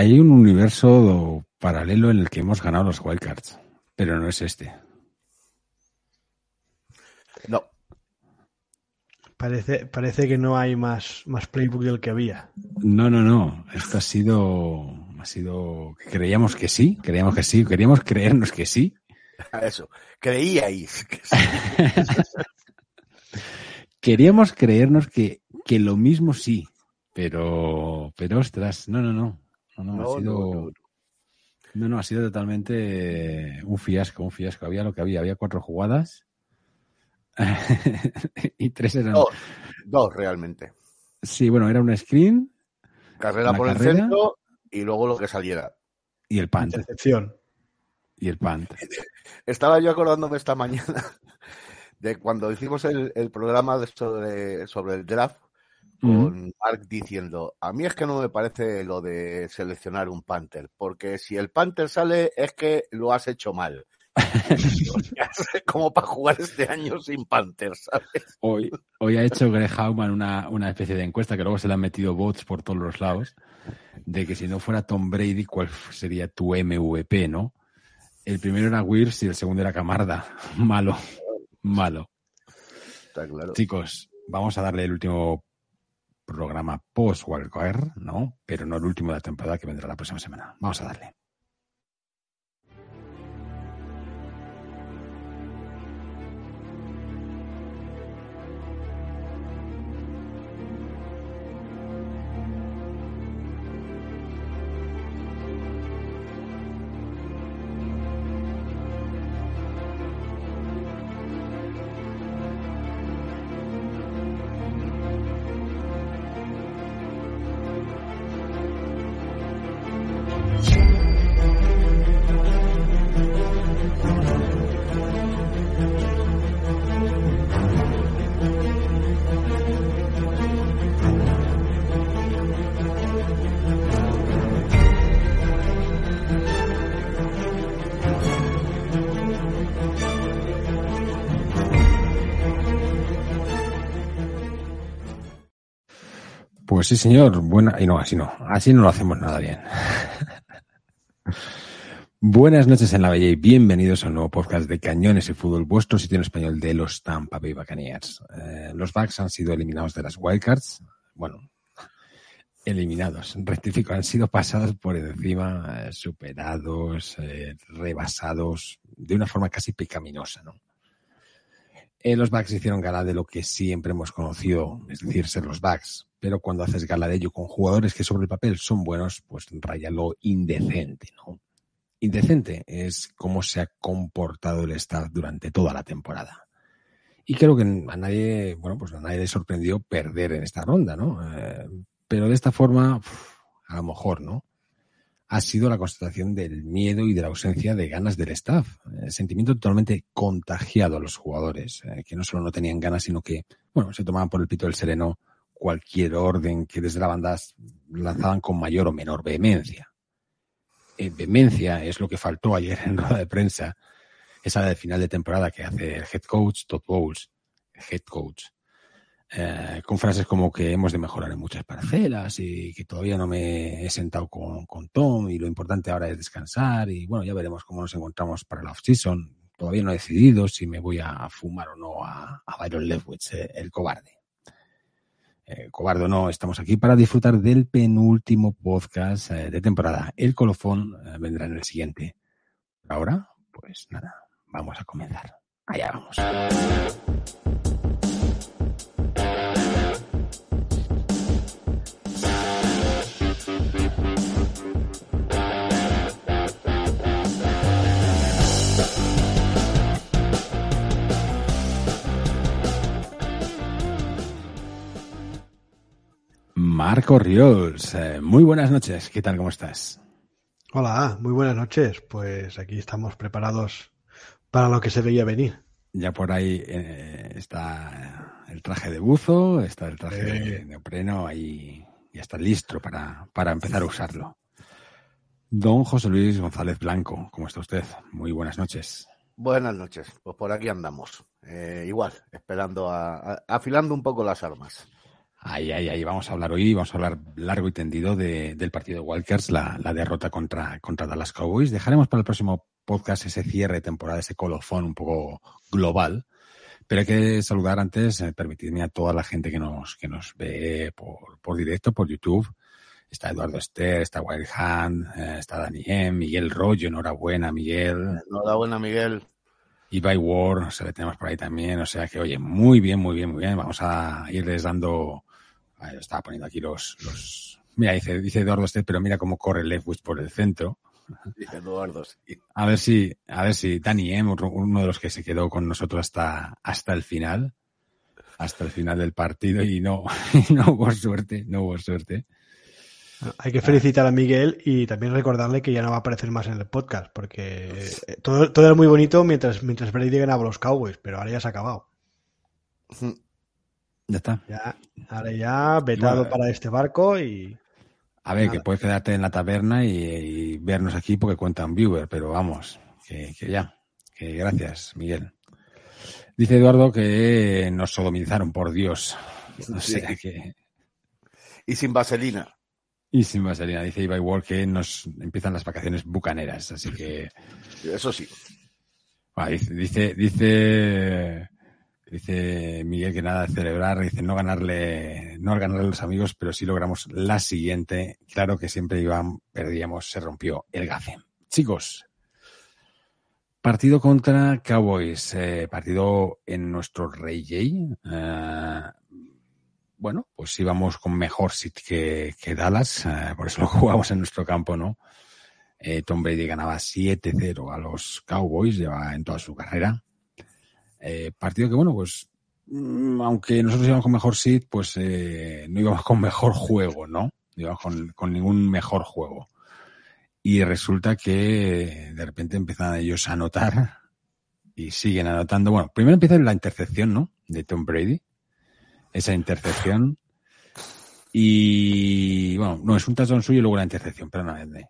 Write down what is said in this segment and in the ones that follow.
Hay un universo paralelo en el que hemos ganado los wildcards, pero no es este. No. Parece, parece que no hay más, más playbook del que había. No, no, no. Esto ha sido, ha sido, creíamos que sí, creíamos que sí, queríamos creernos que sí. Eso, creíais que sí. Queríamos creernos que, que lo mismo sí, pero, pero ostras, no, no, no. No, no, ha sido, no, no, no, ha sido totalmente un fiasco, un fiasco. Había lo que había, había cuatro jugadas y tres eran. Dos, dos realmente. Sí, bueno, era un screen. Carrera por carrera. el centro y luego lo que saliera. Y el punt. Intercepción. Y el punt. Estaba yo acordándome esta mañana de cuando hicimos el, el programa de sobre, sobre el draft con Mark diciendo, a mí es que no me parece lo de seleccionar un Panther, porque si el Panther sale es que lo has hecho mal. Como para jugar este año sin Panther, ¿sabes? Hoy, hoy ha hecho Greg Hauman una, una especie de encuesta que luego se le han metido bots por todos los lados, de que si no fuera Tom Brady, ¿cuál sería tu MVP, no? El primero era Wills y el segundo era Camarda. Malo, malo. Está claro. Chicos, vamos a darle el último programa post Wildcard, ¿no? Pero no el último de la temporada que vendrá la próxima semana. Vamos a darle. Sí, señor. Buena. Y no, así no. Así no lo hacemos nada bien. Buenas noches en la Bella y bienvenidos a un nuevo podcast de Cañones y Fútbol, vuestro sitio en español de los Tampa Bay Buccaneers. Eh, los Bucks han sido eliminados de las Wildcards. Bueno, eliminados, rectifico, han sido pasados por encima, eh, superados, eh, rebasados, de una forma casi pecaminosa, ¿no? Eh, los Bucks hicieron gala de lo que siempre hemos conocido, es decir, ser los Bucks. Pero cuando haces gala de ello con jugadores que sobre el papel son buenos, pues raya lo indecente, ¿no? Indecente es cómo se ha comportado el staff durante toda la temporada. Y creo que a nadie, bueno, pues a nadie le sorprendió perder en esta ronda, ¿no? Eh, pero de esta forma, a lo mejor, ¿no? Ha sido la constatación del miedo y de la ausencia de ganas del staff. Eh, sentimiento totalmente contagiado a los jugadores, eh, que no solo no tenían ganas, sino que, bueno, se tomaban por el pito del sereno cualquier orden que desde la banda lanzaban con mayor o menor vehemencia. Eh, vehemencia es lo que faltó ayer en rueda de prensa, esa de final de temporada que hace el head coach Todd Bowles, head coach, eh, con frases como que hemos de mejorar en muchas parcelas y que todavía no me he sentado con, con Tom y lo importante ahora es descansar y bueno, ya veremos cómo nos encontramos para la off-season. Todavía no he decidido si me voy a fumar o no a, a Byron Leftwich, eh, el cobarde eh, cobardo no, estamos aquí para disfrutar del penúltimo podcast eh, de temporada. El colofón vendrá en el siguiente. Ahora, pues nada, vamos a comenzar. Allá vamos. Marco Riols, eh, muy buenas noches, ¿qué tal? ¿Cómo estás? Hola, muy buenas noches. Pues aquí estamos preparados para lo que se veía venir. Ya por ahí eh, está el traje de buzo, está el traje de neopreno, ahí ya está listo para, para empezar a usarlo. Don José Luis González Blanco, ¿cómo está usted? Muy buenas noches. Buenas noches, pues por aquí andamos. Eh, igual, esperando, a, a- afilando un poco las armas. Ahí, ahí, ahí, vamos a hablar hoy, vamos a hablar largo y tendido de- del partido de Walkers, la, la derrota contra, contra Dallas Cowboys. Dejaremos para el próximo podcast ese cierre de temporada, ese colofón un poco global. Pero hay que saludar antes, eh, permitidme a toda la gente que nos, que nos ve por, por directo, por YouTube. Está Eduardo Ester, está Wild Hand, eh, está Dani M, Miguel Rollo, enhorabuena, Miguel. Enhorabuena, Miguel. Ibai War, se le tenemos por ahí también. O sea que, oye, muy bien, muy bien, muy bien. Vamos a irles dando. Ahí estaba poniendo aquí los. los... Mira, dice, dice Eduardo Estet, pero mira cómo corre Leftwich por el centro. Dice Eduardo, sí. A ver si, a ver si Dani M, otro- uno de los que se quedó con nosotros hasta, hasta el final, hasta el final del partido y no, y no hubo suerte, no hubo suerte. Hay que felicitar a Miguel y también recordarle que ya no va a aparecer más en el podcast, porque eh, todo, todo era muy bonito mientras, mientras Brady ganaba a los Cowboys, pero ahora ya se ha acabado. Ya está. Ya, ahora ya vetado Bueno, para este barco y A ver, Nada. que puedes quedarte en la taberna y, y vernos aquí porque cuenta un viewer, pero vamos, que, que ya. Que gracias, Miguel. Dice Eduardo que nos sodomizaron, por Dios. O Sí. sea que. Y sin vaselina. Y sin vaselina, dice Ibai Ward que nos empiezan las vacaciones bucaneras, así que. Eso sí. Ah, dice, dice, dice, dice Miguel que nada de celebrar, dice no ganarle, no ganarle a los amigos, pero sí logramos la siguiente. Claro que siempre iban, perdíamos, se rompió el gafe. Chicos, partido contra Cowboys, eh, partido en nuestro Rey J. Eh, bueno, pues íbamos con mejor sit que, que Dallas, eh, por eso lo jugamos en nuestro campo, ¿no? Tom Brady ganaba 7-0 a los Cowboys, lleva en toda su carrera. Eh, partido que, bueno, pues, mm, aunque nosotros íbamos con mejor seed, pues eh, no íbamos con mejor juego, ¿no? No íbamos con, con ningún mejor juego. Y resulta que de repente empiezan ellos a anotar y siguen anotando. Bueno, primero empieza la intercepción, ¿no? De Tom Brady. Esa intercepción. Y bueno, no, es un touchdown suyo y luego la intercepción, pero no es de.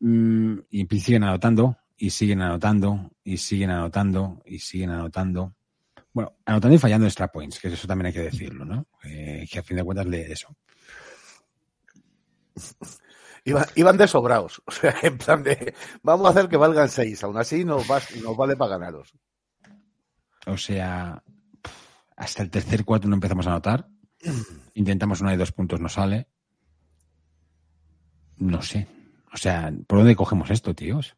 Mm, y siguen anotando, y siguen anotando, y siguen anotando, y siguen anotando. Bueno, anotando y fallando extra points, que eso también hay que decirlo, ¿no? Eh, que a fin de cuentas le eso. Iban, iban de sobraos. O sea, en plan de, vamos a hacer que valgan seis. Aún así nos, va- nos vale para ganaros. O sea, hasta el tercer cuarto no empezamos a anotar. Intentamos una de dos puntos, no sale. No sé. O sea, ¿por dónde cogemos esto, tíos?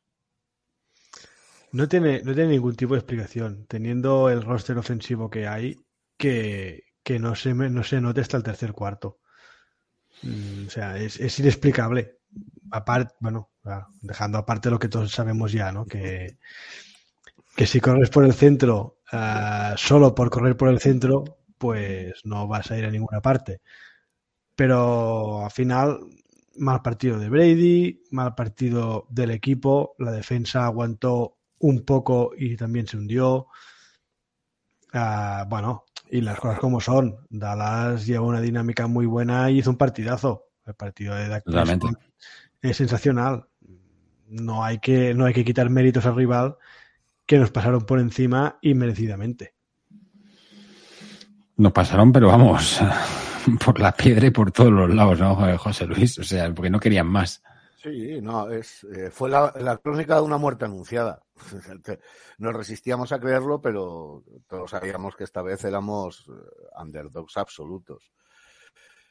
No tiene, no tiene ningún tipo de explicación, teniendo el roster ofensivo que hay, que, que no, se, no se note hasta el tercer cuarto. Mm, O sea, es, es inexplicable. Aparte, bueno, dejando aparte lo que todos sabemos ya, ¿no? Que, que si corres por el centro, ah, solo por correr por el centro, pues no vas a ir a ninguna parte. Pero al final, mal partido de Brady, mal partido del equipo, la defensa aguantó un poco y también se hundió. Ah, bueno, y las cosas como son. Dallas lleva una dinámica muy buena y hizo un partidazo. El partido de Dak es sensacional. No hay que, no hay que quitar méritos al rival que nos pasaron por encima inmerecidamente. Nos pasaron, pero vamos, por la piedra y por todos los lados, ¿no, José Luis? O sea, porque no querían más. Sí, no, es, eh, fue la, la, crónica de una muerte anunciada. Nos resistíamos a creerlo, pero todos sabíamos que esta vez éramos eh, underdogs absolutos.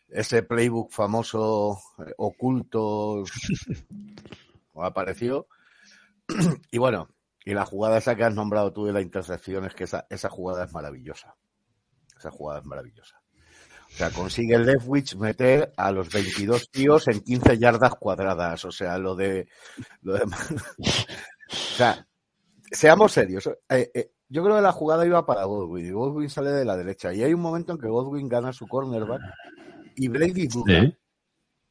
Ese playbook famoso, eh, oculto, apareció. y bueno, y la jugada esa que has nombrado tú de la intercepción es que esa, esa jugada es maravillosa. Esa jugada es maravillosa. O sea, consigue Leftwich meter a los 22 tíos en 15 yardas cuadradas. O sea, lo de. Lo de... o sea, seamos serios. Eh, eh, yo creo que la jugada iba para Godwin y Godwin sale de la derecha. Y hay un momento en que Godwin gana su cornerback y Brady duda. Sí.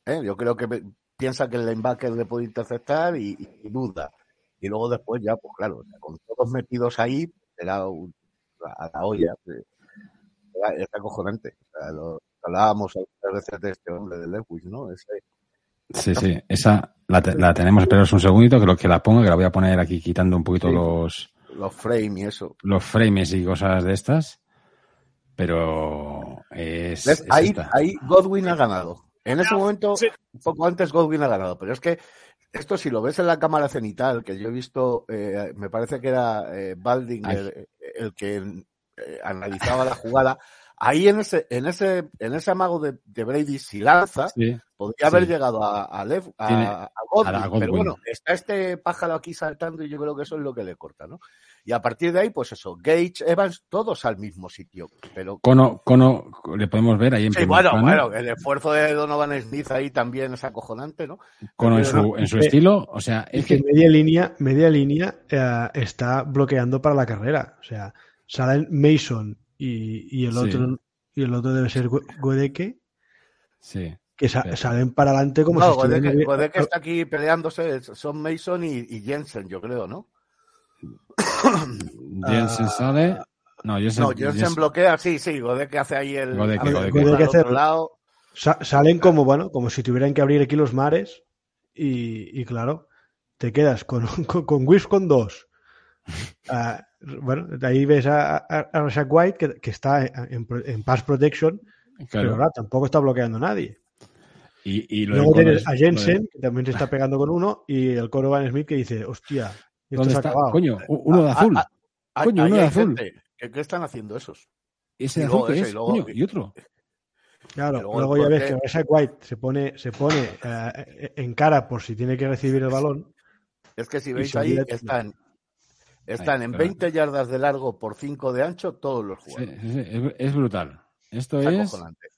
¿Eh? Yo creo que piensa que el linebacker le puede interceptar y, y, duda. Y luego después ya, pues claro, con todos metidos ahí, un, a la olla. Es acojonante. O sea, lo, hablábamos a veces de este hombre de Lewis, ¿no? Ese, Sí, sí, esa la, te, la tenemos, pero es un segundito que lo que la ponga, que la voy a poner aquí quitando un poquito Sí. los, los frames y eso. los frames y cosas de estas. Pero es, Ahí, esta. ahí Godwin ha ganado. En ese momento, sí. un poco antes Godwin ha ganado, pero es que esto si lo ves en la cámara cenital, que yo he visto, eh, me parece que era eh, Balding Ay. el, el que eh, analizaba la jugada, ahí en ese, en ese, en ese amago de, de Brady, si lanza, Sí, podría haber Sí. llegado a, a, Lev- a- Tiene- a Godwin, a Godwin. pero bueno, está este pájaro aquí saltando y yo creo que eso es lo que le corta, ¿no? Y a partir de ahí, pues eso, Gage, Evans, todos al mismo sitio, pero Cono, Cono, le podemos ver ahí en Sí, bueno, plano. bueno, el esfuerzo de Donovan Smith ahí también es acojonante, ¿no? Cono en su, no, en su que- estilo. O sea, Es es que que media línea, media línea eh, está bloqueando para la carrera. O sea, salen Mason y, y el Sí. otro y el otro debe ser Go- Godeke, sí. que sa- Pero- salen para adelante como No, si estuvieran Godeke, ahí- Godeke está aquí peleándose, son Mason y, y Jensen, yo creo, ¿no? Jensen Ah, sale. No, Jensen, No, Jensen Jensen- bloquea, sí, sí, Godeke hace ahí el... Godeke, hace el Godeke. hace- otro lado. sa- salen como bueno, como si tuvieran que abrir aquí los mares y, y claro, te quedas con, con, con Wish con dos. Ah, bueno, de ahí ves a, a, a Rashad White que, que está en, en pass protection, claro. pero ahora tampoco está bloqueando a nadie. Y, Luego tienes es- a Jensen, que también se está pegando con uno, y el Coro Van Smith que dice, hostia, esto ¿Dónde se ha está? acabado. Coño, uno de Ah, azul. ah, ah, Coño, uno de azul. ¿Qué, qué están haciendo esos? Ese y de luego azul que ese, es, y luego- coño, y otro. Claro, y luego ya ves que Rashad White se pone, se pone eh, en cara por si tiene que recibir el balón. Es que si veis ahí, están, están Ahí, en pero- 20 yardas de largo por 5 de ancho todos los jugadores. sí, sí, es, brutal. Esto Es es. acojonante.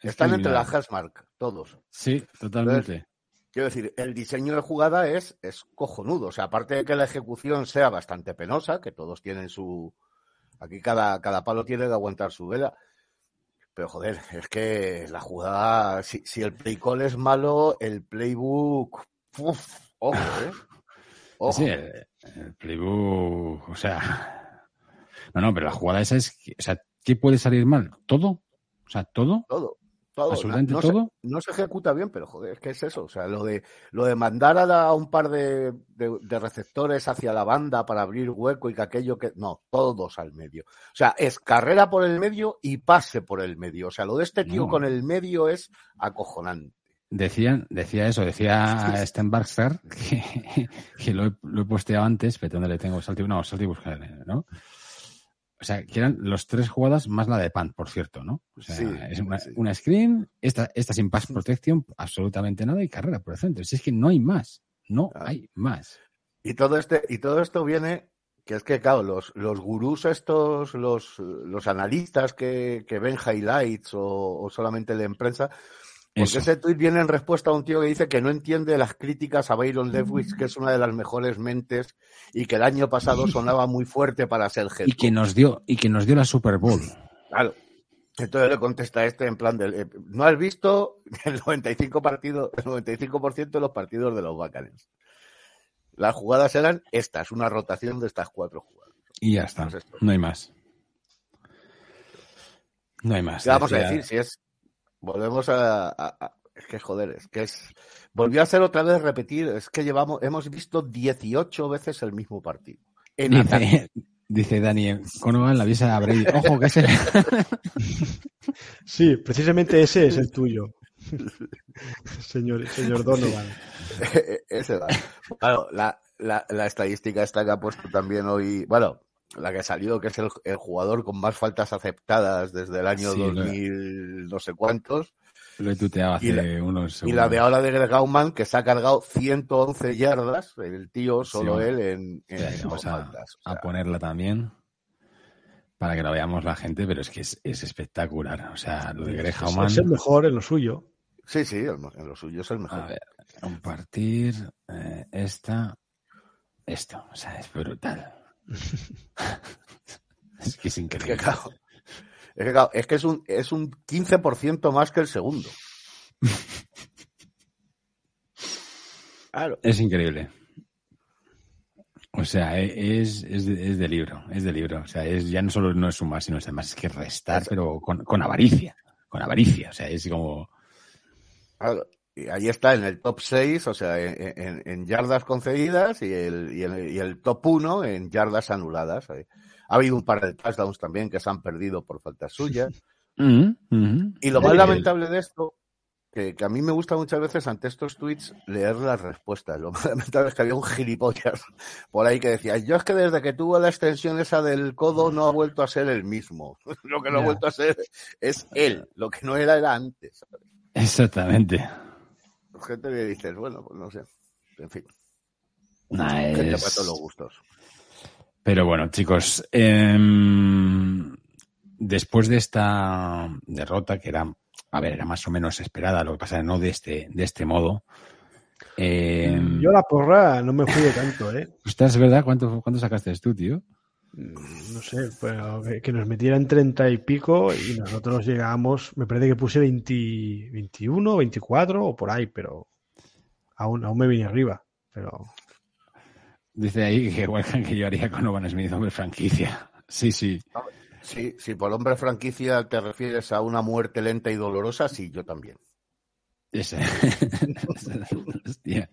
es Están entre las hashmark, todos. Sí, totalmente. Quiero decir, el diseño de jugada es, es cojonudo. O sea, aparte de que la ejecución sea bastante penosa, que todos tienen su. Aquí cada, cada palo tiene que aguantar su vela. Pero joder, es que la jugada. Si, si el play call es malo, el playbook. uf, ojo, ¿eh? Ojo. Sí, el, el playbook, o sea. No, no, pero la jugada esa es. que- O sea, ¿qué puede salir mal? ¿Todo? O sea, ¿todo? Todo. Todo. ¿Absolutamente no, todo? Se, no se ejecuta bien, pero joder, es que es eso. O sea, lo de, lo de mandar a, la- a un par de, de- de receptores hacia la banda para abrir hueco y que aquello que. No, todos al medio. O sea, es carrera por el medio y pase por el medio. O sea, lo de este tío No. con el medio es acojonante. Decían, decía eso, decía Sten Baxter, que, que lo, he, lo he posteado antes, pero ¿dónde le tengo? Salti, no, Salti buscar, ¿no? O sea, que eran los tres jugadas más la de Pan, por cierto, ¿no? O sea, Sí, es una, sí. una screen, esta, esta sin pass protection, absolutamente nada, y carrera por el centro. Si es que no hay más, no hay más. Y todo este, y todo esto viene, que es que, claro, los, los gurús estos, los, los analistas que, que ven highlights o, o solamente leen prensa, porque Eso. ese tuit viene en respuesta a un tío que dice que no entiende las críticas a Byron Leftwich, que es una de las mejores mentes y que el año pasado sonaba muy fuerte para ser head Y que nos dio, y que nos dio la Super Bowl. Claro. Entonces le contesta este en plan del, eh, no has visto el 95 partido, el 95% de los partidos de los Buccaneers. Las jugadas eran estas, una rotación de estas cuatro jugadas. Y ya está. Pues. No hay más. No hay más. ¿Qué vamos a decir? Si es, volvemos a, a- a- es que joder, es que es, volvió a ser otra vez repetir, es que llevamos, hemos visto 18 veces el mismo partido. En. Dice, dice Dani, Conogan la avisa a Brady. Ojo, que ese. Sí, precisamente ese es el tuyo. señor, señor Donovan. Ese va. Claro, la, la, la estadística esta que ha puesto también hoy, bueno, la que ha salido, que es el, el jugador con más faltas aceptadas desde el año Sí, lo- 2000, no sé cuántos. Lo he tuteado hace Y la- unos Y la de ahora de Greg Gauman, que se ha cargado 111 yardas, el tío, solo Sí, él, en, vamos a, faltas. O a ponerla también para que la veamos la gente, pero es que es, es espectacular. O sea, lo de Greg Es, el mejor en lo suyo. sí, sí, en lo suyo es el mejor. A ver, compartir eh, esta, esto. O sea, es brutal. es que es Es que, increíble. claro, es que, claro, es que es un, es un 15% más que el segundo. Claro. Es increíble. O sea, e- es, es, de, es de libro, es de libro. O sea, es, ya no solo no es sumar, sino es además es que restar, pero con, con avaricia. Con avaricia. O sea, es como. Claro, Y ahí está en el top 6, o sea, en, en- en yardas concedidas y el, y, el, y el top 1 en yardas anuladas. Eh, Ha habido un par de touchdowns también que se han perdido por faltas suyas. Mm, mm. Y lo más Eh, lamentable de esto, que, que a mí me gusta muchas veces ante estos tweets leer las respuestas. Lo más lamentable es que había un gilipollas por ahí que decía, yo es que desde que tuvo la extensión esa del codo no ha vuelto a ser el mismo. lo que no ha vuelto a ser es él. Lo que no era era antes. Exactamente. Gente que dices, bueno, pues no sé. En fin, Nah, gente es- para todos los gustos. Pero bueno, chicos, em, después de esta derrota, que era, a ver, era más o menos esperada, lo que pasa no de este, de este modo. em, Yo la porra no me fui de tanto, ¿eh? ostras, ¿es verdad? ¿Cuánto, ¿Cuánto sacaste tú, tío? No sé, pero que, que nos metieran 30 y pico y nosotros llegábamos, me parece que puse 20, 21, 24 o por ahí, pero aún, aún me vine arriba. Pero Dice ahí que Welcome que yo haría con Oban Smith, hombre, franquicia. Sí, sí. Sí, si por hombre franquicia te refieres a una muerte lenta y dolorosa, sí, yo también. Ese. Hostia.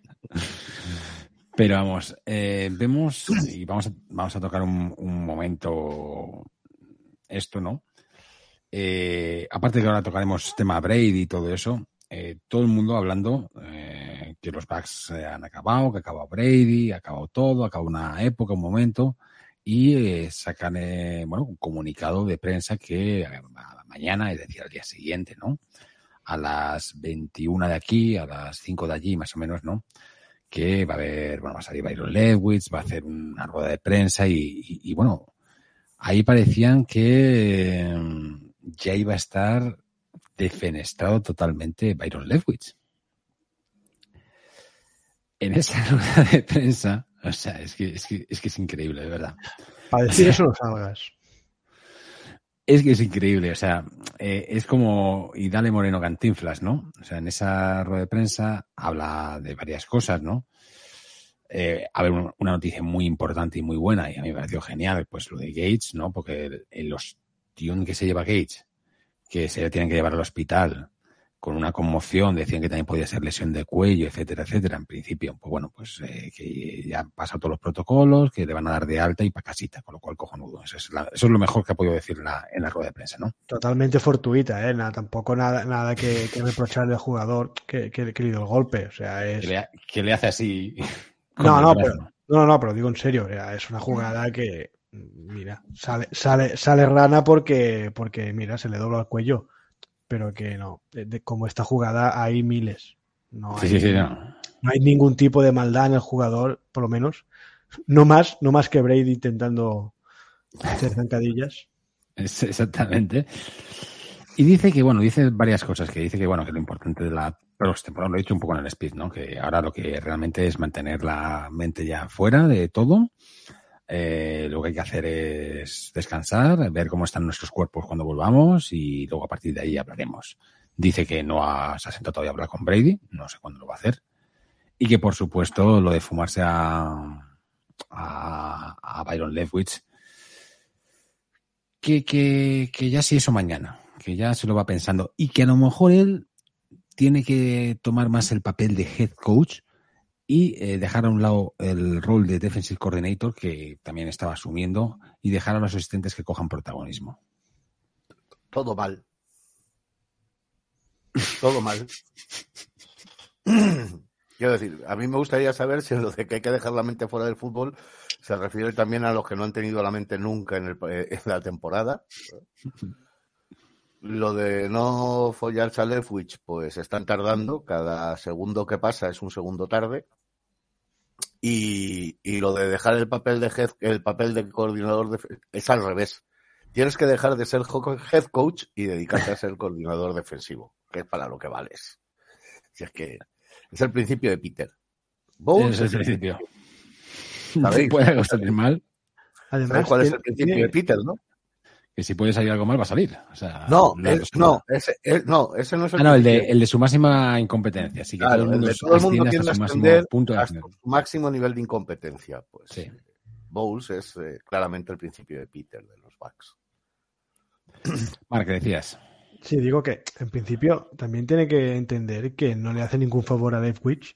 Pero vamos, eh, vemos y vamos a, vamos a tocar un, momento esto, ¿no? Eh, aparte que ahora tocaremos tema Brady y todo eso, eh, todo el mundo hablando eh, que los Bucks eh, han acabado, que ha Brady, ha acabado todo, ha una época, un momento, y sacan bueno, un comunicado de prensa que eh, mañana, es decir, al día siguiente, ¿no? a las 21 de aquí, a las 5 de allí, más o menos, ¿no? Que va a haber, bueno, va a salir Byron Lewis, va a hacer una rueda de prensa y, y- bueno, ahí parecían que eh, ya iba a estar defenestrado totalmente Byron Lewis. En esa rueda de prensa, o sea, es que es, que, es, que es increíble, de verdad. para decir eso no salgas. Es que es increíble, o sea, eh, es como y dale Moreno Cantinflas, ¿no? O sea, en esa rueda de prensa habla de varias cosas, ¿no? Eh, a ver, un- una noticia muy importante y muy buena, y a mí me pareció genial, pues lo de Gates, ¿no? Porque el, el que se lleva Gates, que se le tienen que llevar al hospital con una conmoción, decían que también podía ser lesión de cuello, etcétera, etcétera. En principio, pues bueno, pues eh, que ya han pasado todos los protocolos, que le van a dar de alta y para casita, con lo cual cojonudo. Eso es, la- eso es lo mejor que ha podido decir en la, en la rueda de prensa, ¿no? Totalmente fortuita, ¿eh? Nada, tampoco nada, nada que, que reprocharle al jugador que, que, que le dio el golpe. O sea, es. Que le, que le hace así. No, no, pero, no, no, pero digo en serio, o sea, es una jugada que, mira, sale, sale, sale rana porque, porque, mira, se le dobla el cuello, pero que no, de, de- como esta jugada hay miles. No hay, sí, sí, no. no hay ningún tipo de maldad en el jugador, por lo menos. No más, no más que Brady intentando hacer zancadillas. Exactamente. Y dice que, bueno, dice varias cosas, que dice que, bueno, que lo importante de la postemporada, lo he dicho un poco en el speed, ¿no? Que ahora lo que realmente es mantener la mente ya fuera de todo. Eh, lo que hay que hacer es descansar, ver cómo están nuestros cuerpos cuando volvamos y luego a partir de ahí hablaremos. Dice que no ha, se ha sentado todavía a hablar con Brady, no sé cuándo lo va a hacer. Y que, por supuesto, lo de fumarse a, a, a Byron Leftwich, que, que, que ya sí eso mañana, que ya se lo va pensando y que a lo mejor él tiene que tomar más el papel de head coach y eh, dejar a un lado el rol de defensive coordinator que también estaba asumiendo y dejar a los asistentes que cojan protagonismo. Todo mal. Todo mal. Quiero decir, a mí me gustaría saber si lo de que hay que dejar la mente fuera del fútbol se refiere también a los que no han tenido la mente nunca en, el, en la temporada. Lo de no follar a Leftwich, pues están tardando. Cada segundo que pasa es un segundo tarde. Y, y lo de dejar el papel de head, el papel de coordinador de, es al revés. Tienes que dejar de ser head coach y dedicarte a ser coordinador defensivo, que es para lo que vales. Si es que es el principio de Peter. Bowles es el principio. ¿Sabéis? Puede salir mal. Además, cuál es el principio de Peter, no? Que si puede salir algo mal va a salir. O sea, no, no, ese, es, no, ese no es el. Ah, no, el de, el de su máxima incompetencia. Así que claro, todo el mundo, el de todo el mundo tiende a su máximo ascender punto de hasta su máximo nivel de incompetencia. Pues Sí. Bowles es eh, claramente el principio de Peter de los Bucks. ¿qué decías? Sí, digo que en principio también tiene que entender que no le hace ningún favor a Dave Witch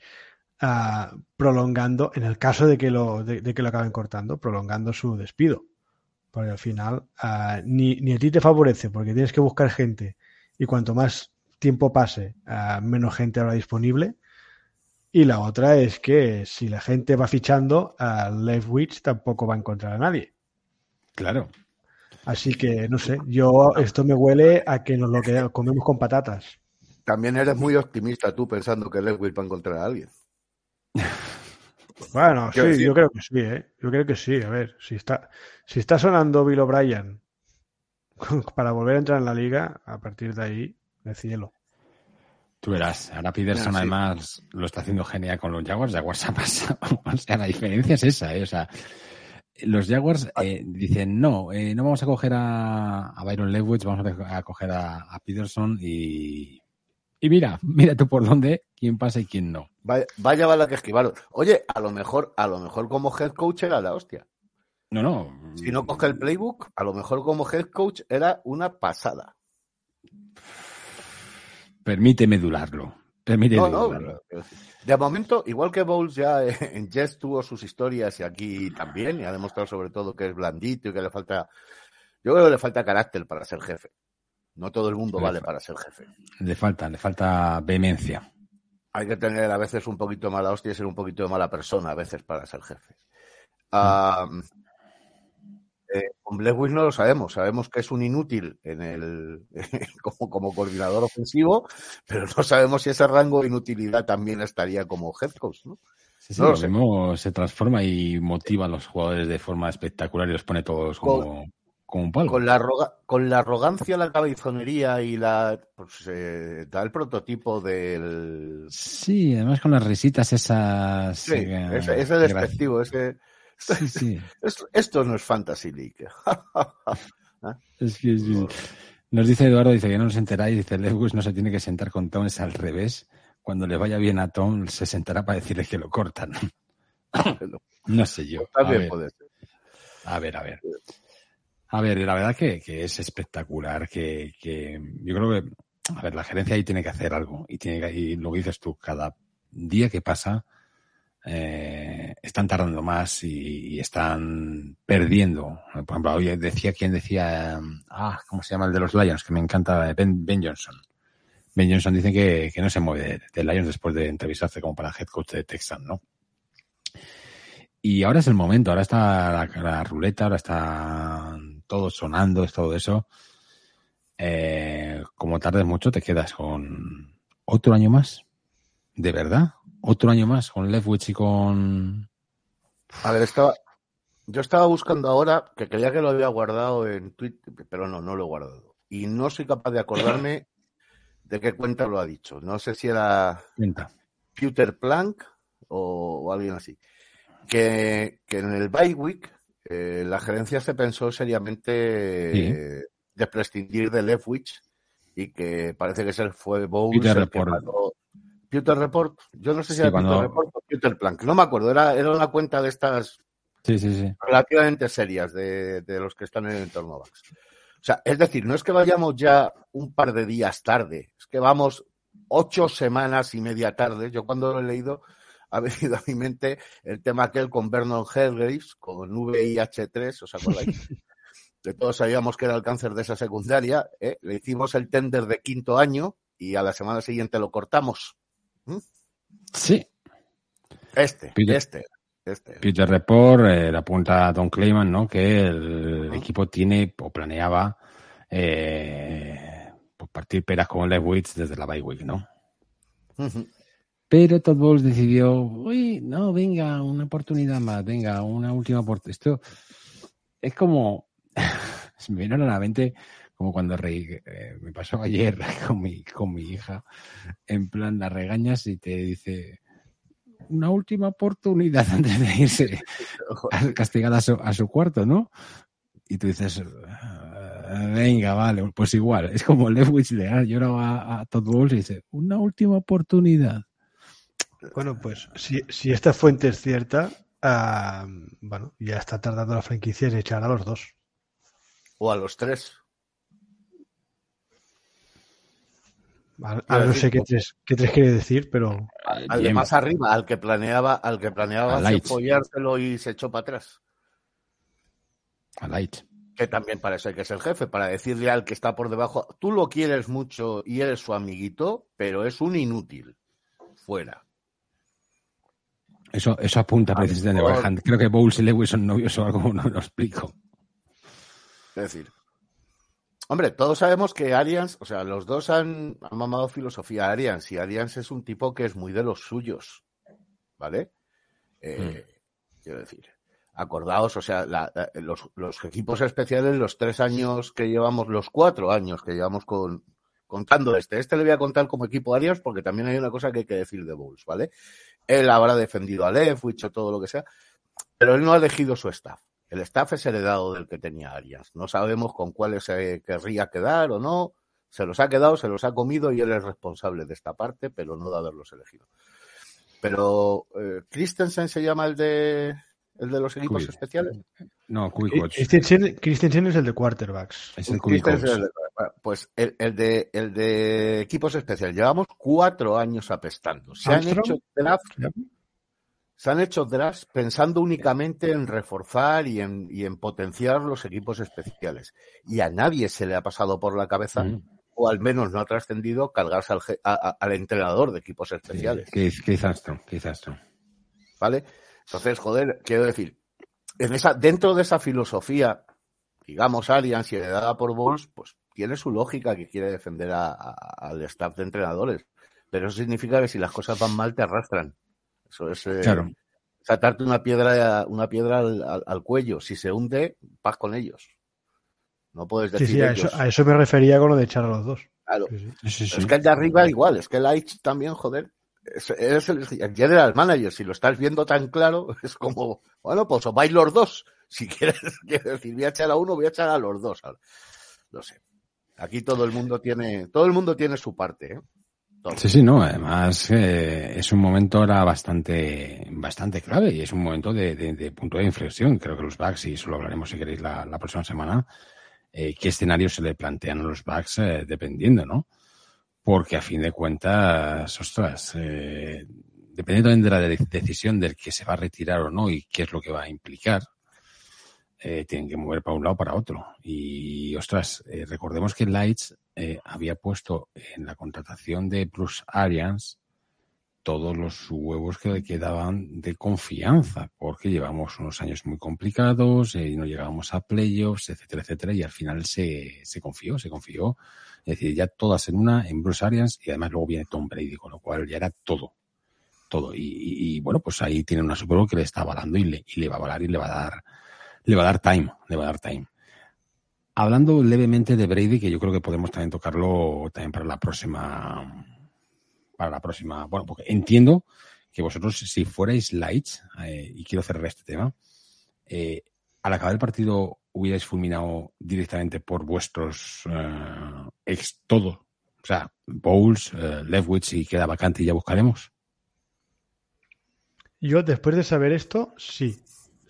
ah, prolongando, en el caso de que lo, de, de que lo acaben cortando, prolongando su despido. Porque al final ah, ni, ni a ti te favorece porque tienes que buscar gente y cuanto más tiempo pase, ah, menos gente habrá disponible. Y la otra es que si la gente va fichando, a Leftwich tampoco va a encontrar a nadie. Claro. Así que, no sé, yo esto me huele a que nos lo que comemos con patatas. También eres muy optimista tú pensando que Lewis va a encontrar a alguien. Bueno, sí, decir- yo creo que sí, ¿eh? Yo creo que sí. A ver, si está, si está sonando Bill O'Brien para volver a entrar en la liga, a partir de ahí, de cielo. Tú verás, ahora Peterson sí. además lo está haciendo genial con los Jaguars, Jaguars ha pasado. O sea, la diferencia es esa, ¿eh? O sea, los Jaguars eh, dicen, no, eh, no vamos a coger a, a Byron Leftwich, vamos a coger a, a Peterson y... Y mira, mira tú por dónde, quién pasa y quién no. Vaya, vaya bala que esquivaron. Oye, a lo mejor, a lo mejor como head coach era la hostia. No, no. Si no coge el playbook, a lo mejor como head coach era una pasada. Permíteme dudarlo. Permíteme No, dudarlo. de momento, igual que Bowles ya en Jets tuvo sus historias y aquí también, y ha demostrado sobre todo que es blandito y que le falta, yo creo que le falta carácter para ser jefe. No todo el mundo Le vale para ser jefe. Le falta, le falta vehemencia. Hay que tener a veces un poquito de mala hostia y ser un poquito de mala persona a veces para ser jefe. Ah, eh, con Lewis no lo sabemos. Sabemos que es un inútil en el, como, como coordinador ofensivo, pero no sabemos si ese rango de inutilidad también estaría como head coach, ¿no? Sí, sí, No lo lo mismo se transforma y motiva a los jugadores de forma espectacular y los pone todos como, como un palo. Con la, arroga- con la arrogancia, la cabezonería y la pues, eh, da el prototipo del Sí, además con las risitas esas. sí, eh, ese, ese despectivo, ese Sí, sí. esto, esto no es Fantasy League. Es que sí. Nos dice Eduardo, dice que no nos enteráis, dice Lewis no se tiene que sentar con Tom, es al revés. Cuando le vaya bien a Tom, se sentará para decirle que lo cortan. no sé yo. A También ver, puede ser. a ver, a ver. A ver, la verdad que, es espectacular, que, que yo creo que, a ver, la gerencia ahí tiene que hacer algo. Y, tiene que, y lo que dices tú, cada día que pasa, eh, están tardando más y, están perdiendo. Por ejemplo, hoy decía quien decía, eh, ah, ¿cómo se llama el de los Lions? Que me encanta, Ben, ben Johnson. Ben Johnson dice que, que no se mueve de, Lions después de entrevistarse como para head coach de Texan, ¿no? Y ahora es el momento, ahora está la, la ruleta, ahora está todo sonando, es todo eso. Eh, como tardes mucho, te quedas con otro año más. ¿De verdad? ¿Otro año más con Leftwich y con... A ver, estaba, yo estaba buscando ahora, que creía que lo había guardado en Twitter, pero no, no lo he guardado. Y no soy capaz de acordarme de qué cuenta lo ha dicho. No sé si era Cuenta. Peter Plank o, o alguien así. Que, que en el bye week eh, la gerencia se pensó seriamente Sí. eh, de prescindir de Leftwich y que parece que ese fue Bowles Peter el que Report. mandó- Peter Report, yo no sé si Sí, era cuando- Peter Report o Peter Plank, no me acuerdo, era, era una cuenta de estas sí. relativamente serias de, de los que están en el entorno Vax. O sea, es decir, no es que vayamos ya un par de días tarde, es que vamos ocho semanas y media tarde. Yo cuando lo he leído ha venido a mi mente el tema aquel con Vernon Helgraves, con VIH3, ¿os acordáis? De todos sabíamos que era el cáncer de esa secundaria, ¿eh? le hicimos el tender de quinto año y a la semana siguiente lo cortamos. Sí. Este, Peter- este, este. Peter Report eh, le apunta a Don Clayman, ¿no? Que el equipo tiene o planeaba eh, pues partir peras con Lewis desde la bye week, ¿no? Ujú. Pero Todd Bowles decidió, uy, no, venga, una oportunidad más, venga, una última oportunidad. Esto es como, me vino a la mente como cuando reí, eh, me pasó ayer con mi, con mi hija, en plan, la regañas y te dice, una última oportunidad antes de irse castigada a su, cuarto, ¿no? Y tú dices, "Ah, venga, vale, pues igual, es como Lewis le ha llorado a, a Todd Bowles y dice, una última oportunidad. Bueno, pues si, si esta fuente es cierta, ah, bueno, ya está tardando la franquicia en echar a los dos. O a los tres. A- no sé qué tres, qué tres quiere decir, pero Al de más arriba, al que planeaba, al que planeaba follárselo y se echó para atrás. A Light. Que también parece que es el jefe, para decirle al que está por debajo, tú lo quieres mucho y eres su amiguito, pero es un inútil. Fuera. Eso, eso apunta precisamente a Warhand. Creo que Bowles y Lewis son novios o algo, no lo explico. Es decir, hombre, todos sabemos que Arians, o sea, los dos han, han mamado filosofía a Arians y Arians es un tipo que es muy de los suyos, ¿vale? Eh, Quiero decir, acordaos, o sea, la- la- los, los equipos especiales, los tres años que llevamos, los cuatro años que llevamos con, contando este, este le voy a contar como equipo Arians porque también hay una cosa que hay que decir de Bulls, ¿vale? Él habrá defendido a Lev, hecho todo lo que sea, pero él no ha elegido su staff. El staff es heredado del que tenía Arias. No sabemos con cuáles se querría quedar o no. Se los ha quedado, se los ha comido y él es responsable de esta parte, pero no de haberlos elegido. Pero eh, Christensen se llama el de el de los equipos especiales. No, Quick Watch. Christensen, Christensen es el de quarterbacks. Es el Quick Christensen Watch. es el de- pues el, el de el de equipos especiales. Llevamos cuatro años apestando. Se han hecho draft se han hecho drafts pensando únicamente en reforzar y en, y en potenciar los equipos especiales. Y a nadie se le ha pasado por la cabeza, Mm. o al menos no ha trascendido, cargarse al, a- al entrenador de equipos especiales. Keith Armstrong, Keith Armstrong. ¿Vale? Entonces, joder, quiero decir, en esa, dentro de esa filosofía, digamos, Arians y heredada por Bulls, pues tiene su lógica que quiere defender a- a- al staff de entrenadores. Pero eso significa que si las cosas van mal, te arrastran. Eso es eh, Claro. saltarte una piedra, una piedra al, al- al cuello. Si se hunde, vas con ellos. No puedes Sí, decir sí, a ellos. eso, a eso me refería con lo de echar a los dos. Claro. Sí, sí. Sí, sí, sí. Es que el de arriba igual, es que el Aich también, joder, es, el, general manager, si lo estás viendo tan claro, es como, bueno, pues os vais los dos, si quieres, quiero decir, voy a echar a uno, voy a echar a los dos. No sé. Aquí todo el mundo tiene, todo el mundo tiene su parte, ¿eh? Sí, sí, no, además eh, es un momento ahora bastante, bastante clave y es un momento de, punto de inflexión. Creo que los Bucks, y eso lo hablaremos si queréis la, la próxima semana, eh, qué escenarios se le plantean a los Bucks eh, dependiendo, ¿no? Porque a fin de cuentas, ostras, dependiendo de la de- decisión del que se va a retirar o no y qué es lo que va a implicar, eh, tienen que mover para un lado para otro. Y, ostras, eh, recordemos que Lights eh, había puesto en la contratación de Bruce Arians todos los huevos que le quedaban de confianza, porque llevamos unos años muy complicados y no llegábamos a playoffs, etcétera, etcétera, y al final se, se confió, se confió. Es decir, ya todas en una, en Bruce Arians, y además luego viene Tom Brady, con lo cual ya era todo, todo. Y, bueno, pues ahí tiene una Super Bowl que le está avalando y le, y le va a avalar y le va a dar, le va a dar time, le va a dar time. Hablando levemente de Brady, que yo creo que podemos también tocarlo también para la próxima, para la próxima, bueno, porque entiendo que vosotros, si fuerais lights, eh, y quiero cerrar este tema, eh, al acabar el partido hubierais fulminado directamente por vuestros eh, ex todo, o sea, Bowles, Lewis y queda vacante y ya buscaremos. Yo, después de saber esto, sí.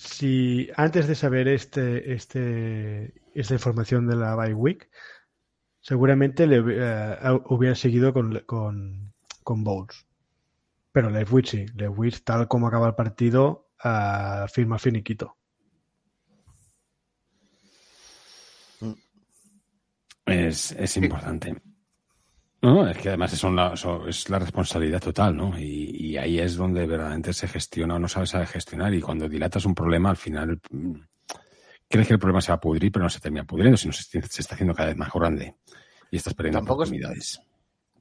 Si antes de saber este, este, esta información de la bye week, seguramente le eh, hubiera seguido con, con, con Bowles. Pero Lewis sí. Lewis, tal como acaba el partido, uh, firma finiquito. Es, es importante. No, es que además es, una, es la responsabilidad total, ¿no? Y, y, ahí es donde verdaderamente se gestiona o no sabes saber gestionar. Y cuando dilatas un problema, al final mm, crees que el problema se va a pudrir, pero no se termina pudriendo, sino se, se está haciendo cada vez más grande. Y estás perdiendo tampoco oportunidades.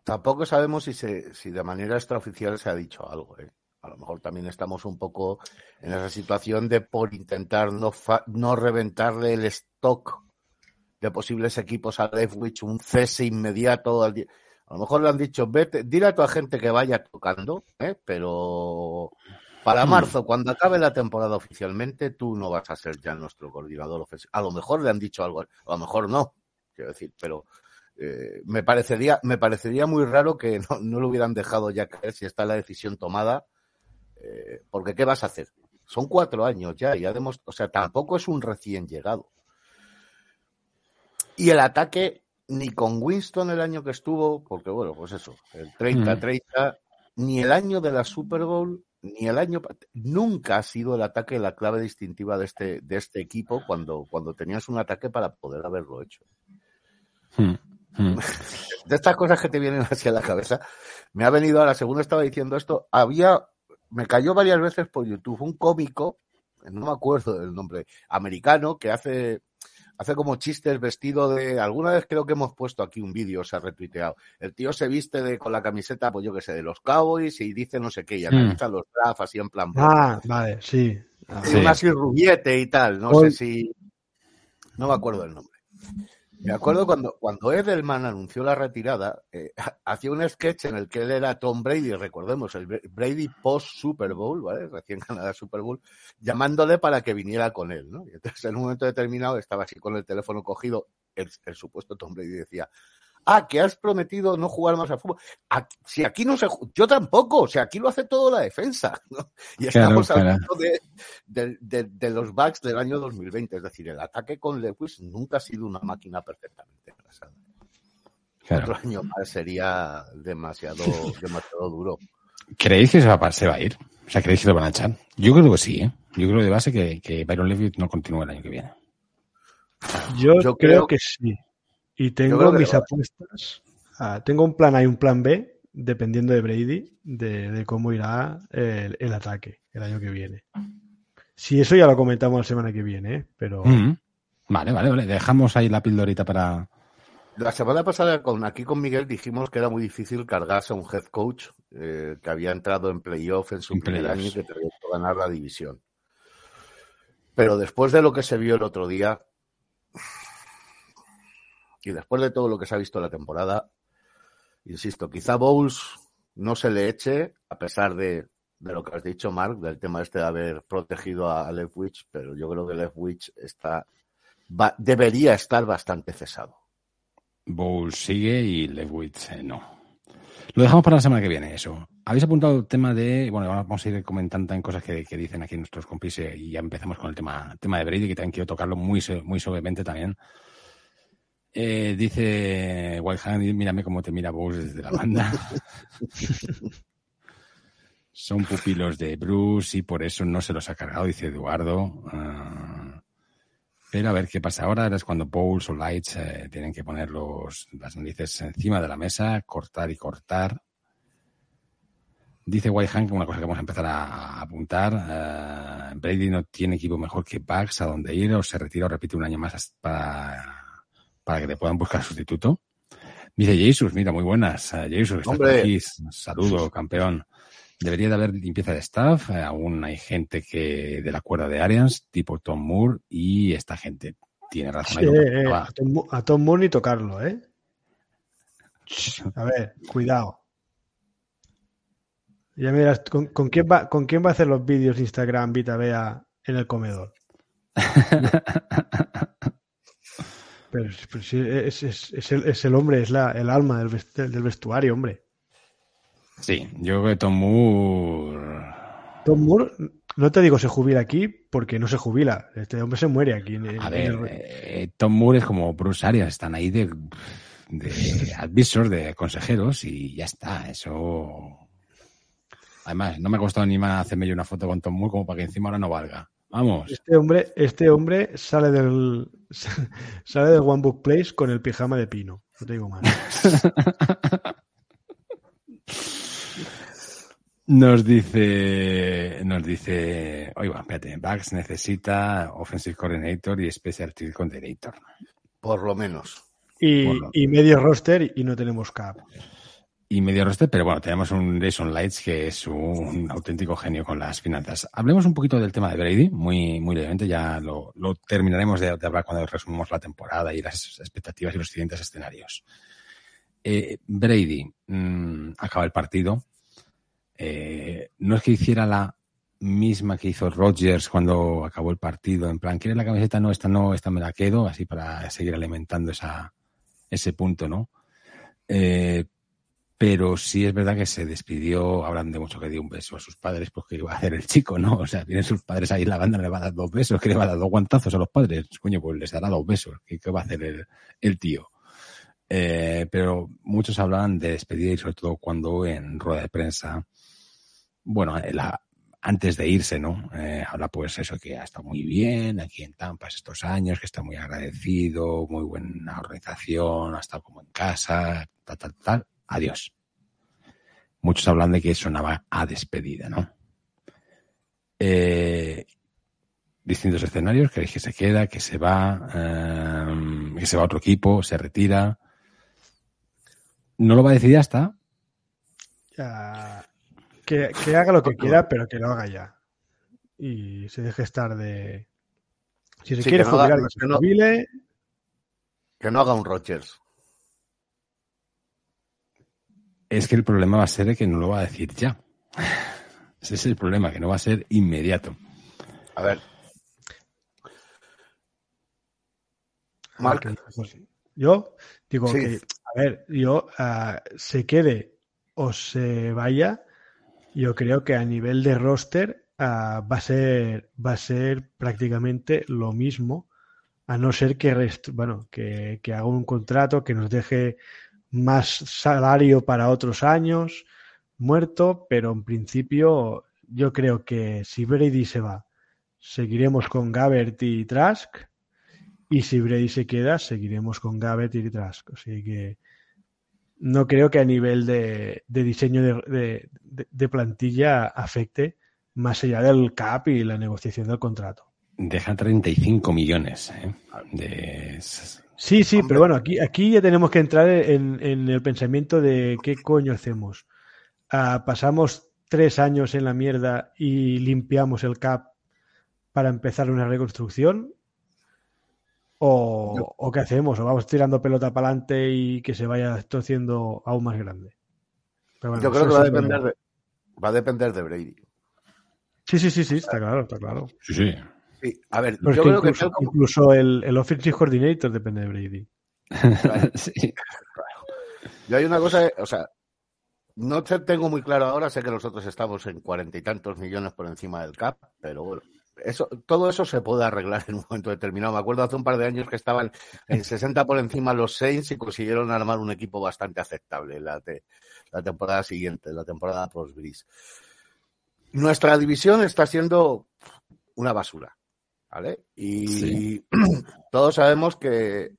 tampoco sabemos si, se, si de manera extraoficial se ha dicho algo, ¿eh? A lo mejor también estamos un poco en esa situación de por intentar no, no reventarle el stock de posibles equipos a Leftwich, un cese inmediato al día. A lo mejor le han dicho, vete, dile a tu agente que vaya tocando, ¿eh? pero para hmm. marzo, cuando acabe la temporada oficialmente, tú no vas a ser ya nuestro coordinador ofensivo. A lo mejor le han dicho algo, a lo mejor no, quiero decir, pero eh, me parecería, me parecería muy raro que no, no, lo hubieran dejado ya caer si está la decisión tomada eh, porque ¿qué vas a hacer? Son cuatro años ya, ya demostrado, o sea, tampoco es un recién llegado. Y el ataque, ni con Winston el año que estuvo, porque bueno, pues eso, el 30-30, ni el año de la Super Bowl, ni el año, nunca ha sido el ataque la clave distintiva de este, de este equipo cuando, cuando tenías un ataque para poder haberlo hecho. Hmm, hmm. De estas cosas que te vienen hacia la cabeza, me ha venido ahora, según estaba diciendo esto, había me cayó varias veces por YouTube un cómico, no me acuerdo del nombre, americano, que hace, hace como chistes vestido de. Alguna vez creo que hemos puesto aquí un vídeo, se ha retuiteado. El tío se viste de, con la camiseta, pues yo que sé, de los Cowboys y dice no sé qué, y hmm. analiza los drafts así en plan. Ah, vale, sí. sí. Un así rubiete y tal, no sé si. No me acuerdo el nombre. Me acuerdo cuando, cuando Edelman anunció la retirada, eh, hacía un sketch en el que él era Tom Brady, recordemos, el Brady post Super Bowl, ¿vale? Recién ganada Super Bowl, llamándole para que viniera con él, ¿no? Y entonces en un momento determinado estaba así con el teléfono cogido, el, el supuesto Tom Brady decía, ah, que has prometido no jugar más al fútbol. si aquí no se yo tampoco, o sea, aquí lo hace todo la defensa. Y estamos hablando de, de, los backs del año 2020, es decir, el ataque con Lewis nunca ha sido una máquina perfectamente engrasada. Otro año más sería demasiado, demasiado duro. ¿Creéis que se va, se va a ir? O sea, ¿creéis que lo van a echar? Yo creo que sí, ¿eh? Yo creo de base que, que Byron Levitt no continúa el año que viene. Yo, creo, que sí. Y tengo mis apuestas. Ah, tengo un plan A y un plan B, dependiendo de Brady, de, cómo irá el, ataque el año que viene. Si eso ya lo comentamos la semana que viene, ¿eh? pero. Mm. Vale, vale, vale. Dejamos ahí la pildorita para. La semana pasada con, aquí con Miguel dijimos que era muy difícil cargarse a un head coach eh, que había entrado en playoff en su primer año y que tenía que ganar la división. Pero después de lo que se vio el otro día, y después de todo lo que se ha visto la temporada, insisto, quizá Bowles no se le eche, a pesar de, lo que has dicho, Mark, del tema este de haber protegido a Leftwich, pero yo creo que Leftwich está, debería estar bastante cesado. Bowles sigue y Leftwich eh, no. Lo dejamos para la semana que viene, eso. Habéis apuntado el tema de, bueno, vamos a ir comentando en cosas que, dicen aquí nuestros compis eh, y ya empezamos con el tema, tema de Brady, que también quiero tocarlo muy, muy suavemente también. Eh, dice Whitehand, mírame cómo te mira vos desde la banda. Son pupilos de Bruce y por eso no se los ha cargado, dice Eduardo. Ah, pero a ver qué pasa ahora. es cuando Bowles o Lights eh, tienen que poner los, las narices encima de la mesa, cortar y cortar. Dice Whitehand que una cosa que vamos a empezar a, apuntar. Uh, Brady no tiene equipo mejor que Bugs a donde ir o se retira o repite un año más para para que te puedan buscar sustituto. Dice Jesus, mira, muy buenas. Uh, Jesus, estás aquí. Saludo, campeón. Debería de haber limpieza de staff. Eh, aún hay gente que de la cuerda de Arians, tipo Tom Moore, y esta gente tiene razón. Eh, a, Tom, a, Tom, Moore ni tocarlo, ¿eh? A ver, cuidado. Ya miras, ¿con, quién va, ¿con quién va a hacer los vídeos de Instagram Vita Bea en el comedor? Pero, sí, es, es, es, el, es, el, hombre, es la, el alma del, del, vestuario, hombre. Sí, yo creo que Tom Moore. Tom Moore, no te digo se jubila aquí porque no se jubila. Este hombre se muere aquí. En, A ver, eh, Tom Moore es como Bruce Arias, están ahí de, de advisors, de consejeros y ya está. Eso. Además, no me ha costado ni más hacerme yo una foto con Tom Moore como para que encima ahora no valga. Vamos. Este hombre, este hombre sale del sale del One Book Place con el pijama de pino. No te digo más. Nos dice, nos dice, oiga, espérate, Bugs necesita Offensive Coordinator y Special Team Coordinator. Por lo menos. Y, y medio roster y no tenemos cap. Y medio roster, pero bueno, tenemos un Jason Lights que es un auténtico genio con las finanzas. Hablemos un poquito del tema de Brady, muy, muy levemente, ya lo, terminaremos de, hablar cuando resumamos la temporada y las expectativas y los siguientes escenarios. Eh, Brady mm, acaba el partido. Eh, no es que hiciera la misma que hizo Rodgers cuando acabó el partido, en plan, ¿quieres la camiseta? No, esta no, esta me la quedo, así para seguir alimentando esa, ese punto, ¿no? Eh, pero sí es verdad que se despidió, hablan de mucho que dio un beso a sus padres, pues que iba a hacer el chico, ¿no? O sea, tienen sus padres ahí en la banda, le va a dar dos besos, que le va a dar dos guantazos a los padres, coño, pues les dará dos besos, ¿qué, va a hacer el, tío? Eh, pero muchos hablan de despedida y sobre todo cuando en rueda de prensa, bueno, la- antes de irse, ¿no? Eh, habla pues eso, que ha estado muy bien aquí en Tampa estos años, que está muy agradecido, muy buena organización, ha estado como en casa, tal, tal, tal. Adiós. Muchos hablan de que sonaba a despedida, ¿no? Eh, distintos escenarios, creéis que se queda, que se va, eh, que se va a otro equipo, se retira. No lo va a decidir hasta. Ya, que, que haga lo que quiera, pero que lo haga ya. Y se deje estar de. Si se Sí, quiere que no jubilar, que no- jubile. Que no haga un Rodgers. Es que el problema va a ser que no lo va a decir ya. Ese es el problema, que no va a ser inmediato. A ver, José. Yo digo Sí. que, a ver, yo ah, se quede o se vaya, yo creo que a nivel de roster ah, va a ser va a ser prácticamente lo mismo, a no ser que rest- bueno que, que haga un contrato que nos deje más salario para otros años muerto, pero en principio yo creo que si Brady se va, seguiremos con Gabbert y Trask. Y si Brady se queda, seguiremos con Gabbert y Trask. Así que no creo que a nivel de, diseño de plantilla afecte más allá del cap y la negociación del contrato. Deja 35 millones. ¿eh? De... Sí, sí, Hombre. pero bueno, aquí, aquí ya tenemos que entrar en, en el pensamiento de qué coño hacemos. Ah, pasamos tres años en la mierda y limpiamos el cap para empezar una reconstrucción. O, o qué hacemos, o vamos tirando pelota para adelante y que se vaya esto haciendo aún más grande. Pero bueno, yo creo que va a depender de, va a depender de Brady. Sí, sí, sí, sí, está claro, está claro. Sí, sí. Sí, a ver, Pero es yo que creo que incluso, como- incluso el, el offensive coordinator depende de Brady. Sí. Yo hay una cosa, o sea, no te tengo muy claro ahora, sé que nosotros estamos en cuarenta y tantos millones por encima del CAP, pero bueno, eso, todo eso se puede arreglar en un momento determinado. Me acuerdo hace un par de años que estaban en 60 por encima los Saints y consiguieron armar un equipo bastante aceptable la, te- la temporada siguiente, la temporada post Breeze. Nuestra división está siendo una basura, ¿vale? Y Sí. todos sabemos que,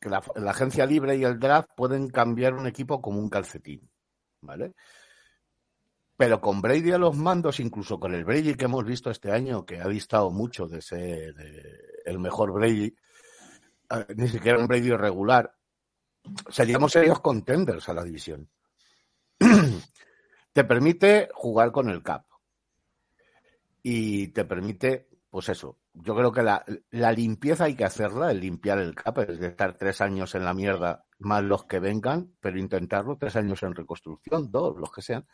que la, la agencia libre y el draft pueden cambiar un equipo como un calcetín, ¿vale? Pero con Brady a los mandos, incluso con el Brady que hemos visto este año, que ha distado mucho de ser el mejor Brady, eh, ni siquiera un Brady regular, seríamos serios contenders a la división. te permite jugar con el cap. Y te permite, pues eso, yo creo que la, la limpieza hay que hacerla, el limpiar el cap, es de estar tres años en la mierda, más los que vengan, pero intentarlo, tres años en reconstrucción, dos, los que sean.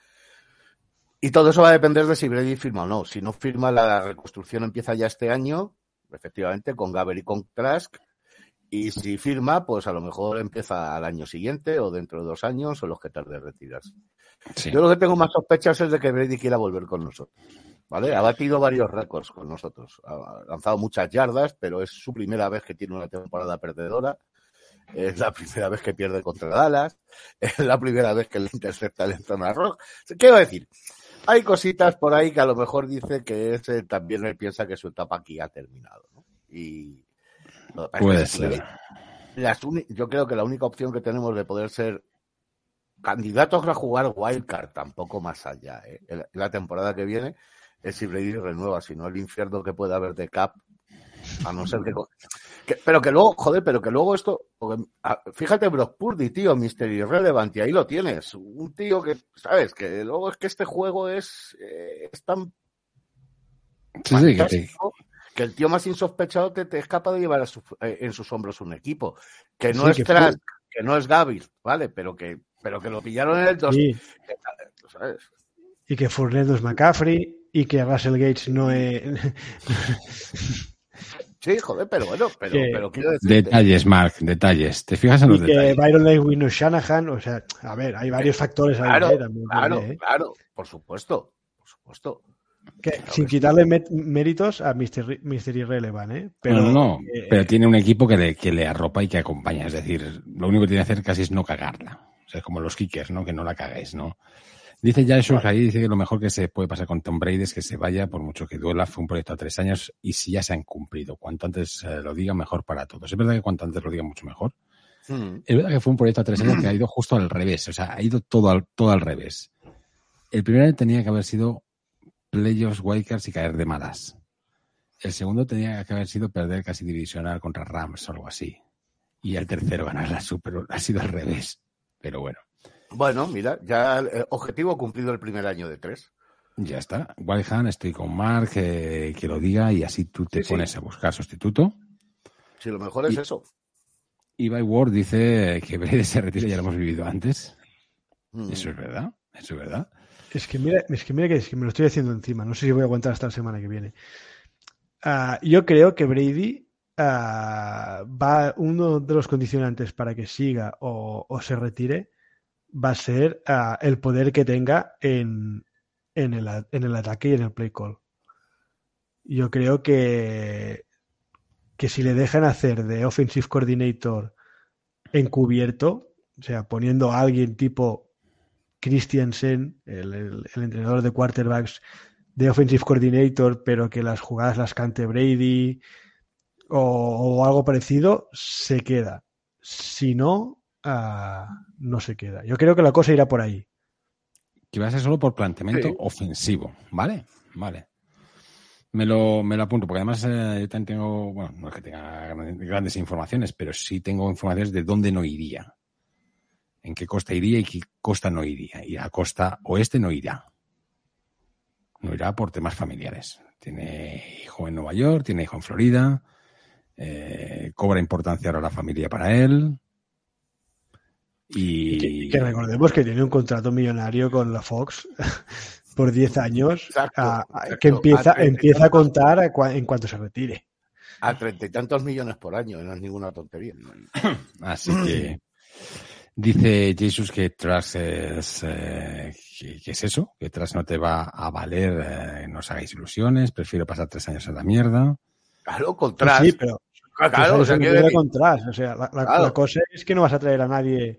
Y todo eso va a depender de si Brady firma o no. Si no firma, la reconstrucción empieza ya este año, efectivamente, con Gaber y con Trask. Y si firma, pues a lo mejor empieza al año siguiente o dentro de dos años o los que tarde en retirarse. Sí. Yo lo que tengo más sospechas es de que Brady quiera volver con nosotros. ¿Vale? Ha batido varios récords con nosotros. Ha lanzado muchas yardas, pero es su primera vez que tiene una temporada perdedora. Es la primera vez que pierde contra Dallas. Es la primera vez que le intercepta en zona roja. ¿Qué va a decir? Hay cositas por ahí que a lo mejor dice que ese también él piensa que su etapa aquí ha terminado. ¿no? Y Puede ser. las yo creo que la única opción que tenemos de poder ser candidatos a jugar Wildcard, tampoco más allá. ¿eh? La temporada que viene es si Brady renueva, si no el infierno que puede haber de Cap, a no ser que, Pero que luego, joder, pero que luego esto. fíjate, Brock Purdy, tío, Mister Irrelevant, y ahí lo tienes. Un tío que, ¿sabes? Que luego es que este juego es, eh, tan. que, el tío más insospechado te, te es capaz de llevar eh, en sus hombros un equipo. Que no es que, que no es Gaby, ¿vale? Pero que pero que lo pillaron en el 2. Y que Fournette es McCaffrey y que Russell Gates no es... Sí, joder, pero bueno, pero, pero quiero decir. Detalles, Mark, detalles. ¿Te fijas en los y detalles? Que Byron Lewin no Shanahan, o sea, a ver, hay varios factores ahí claro, también. Claro, ¿eh? claro, por supuesto, por supuesto. sin quitarle méritos a Mr. Mister Irrelevant, ¿eh? Pero, no, no, pero tiene un equipo que le, que le arropa y que acompaña. Es decir, lo único que tiene que hacer casi es no cagarla. O sea, como los kickers, ¿no? Que no la caguéis, ¿no? Dice ya eso ahí, dice que lo mejor que se puede pasar con Tom Brady es que se vaya, por mucho que duela, fue un proyecto a tres años y si ya se han cumplido. Cuanto antes eh, lo diga, mejor para todos. Es verdad que cuanto antes lo diga, mucho mejor. Hmm. Es verdad que fue un proyecto a tres años que ha ido justo al revés, o sea, ha ido todo al, todo al revés. El primer año tenía que haber sido playoffs, Wakers y caer de malas. El segundo tenía que haber sido perder casi divisional contra Rams o algo así. Y el tercero ganar la Super Ha sido al revés. Pero bueno. Bueno, mira, ya el objetivo cumplido el primer año de tres. Ya está. Wildhan, estoy con Mark, que lo diga y así tú te pones a buscar sustituto. Sí, lo mejor es eso. Ibai Ward dice que Brede se retira, ya lo hemos vivido antes. Mm. Eso es verdad, eso es verdad. Es que mira, es que mira que, me lo estoy haciendo encima. No sé si voy a aguantar hasta la semana que viene. Ah, yo creo que Brady Ah, va uno de los condicionantes para que siga o, se retire va a ser ah, el poder que tenga en, en, el, en, el, ataque y en el play call. Yo creo que, que si le dejan hacer de offensive coordinator encubierto, o sea, poniendo a alguien tipo Christiansen, el, el entrenador de quarterbacks, de offensive coordinator, pero que las jugadas las cante Brady, o, algo parecido, se queda. Si no, no se queda. Yo creo que la cosa irá por ahí. Que va a ser solo por planteamiento ofensivo, ¿vale? Vale. Me lo, me lo apunto, porque además eh, yo también tengo, bueno, no es que tenga grandes informaciones, pero sí tengo informaciones de dónde no iría. En qué costa iría y qué costa no iría. Y a costa oeste no irá. No irá por temas familiares. Tiene hijo en Nueva York, tiene hijo en Florida, eh, cobra importancia ahora la familia para él. Y... que, recordemos que tiene un contrato millonario con la Fox por 10 años que empieza, a empieza a contar en cuanto se retire. A treinta y tantos millones por año, no es ninguna tontería. Así que dice Jesús que tras es, eh, que, es eso, que tras no te va a valer, eh, no os hagáis ilusiones, prefiero pasar tres años en la mierda. Claro, con tras. Sí, pero, Claro, o sea, O sea, la, cosa es que no vas a traer a nadie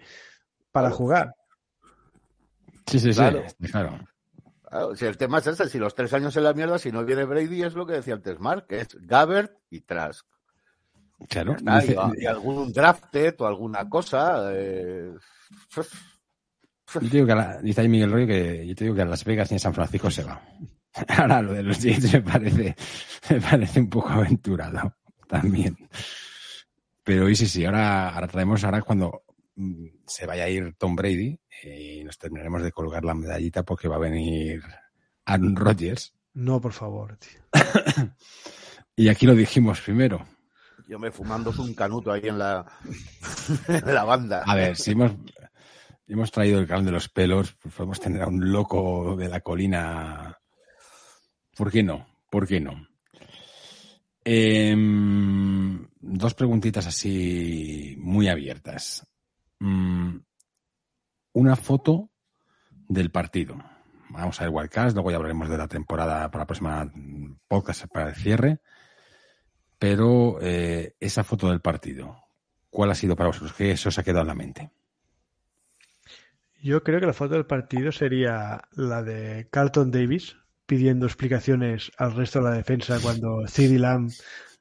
para jugar. Sí, sí, sí. Claro. si el tema es ese, si los tres años en la mierda, si no viene Brady, es lo que decía antes Mark, que es Gabbert y Trask. Claro. y, algún drafted o alguna cosa. Eh... Yo te digo que a dice ahí Miguel Rollo que yo te digo que a Las Vegas y en San Francisco se va. Ahora lo de los Jets me parece, me parece un poco aventurado también. Pero sí, sí, ahora, ahora traemos, ahora cuando mm, se vaya a ir Tom Brady y nos terminaremos de colgar la medallita porque va a venir Aaron Rodgers. No, por favor, tío. y aquí lo dijimos primero. Yo me fumando un canuto ahí en la, en la banda. A ver, si hemos, hemos traído el canal de los pelos, pues podemos tener a un loco de la colina. ¿Por qué no? ¿Por qué no? Em, dos preguntitas así muy abiertas. Mm, una foto del partido. Vamos a ver Wildcast, luego ya hablaremos de la temporada para la próxima podcast para el cierre. Pero eh, esa foto del partido, ¿cuál ha sido para vosotros? ¿Qué eso os ha quedado en la mente? Yo creo que la foto del partido sería la de Carlton Davis, pidiendo explicaciones al resto de la defensa cuando CD Lamb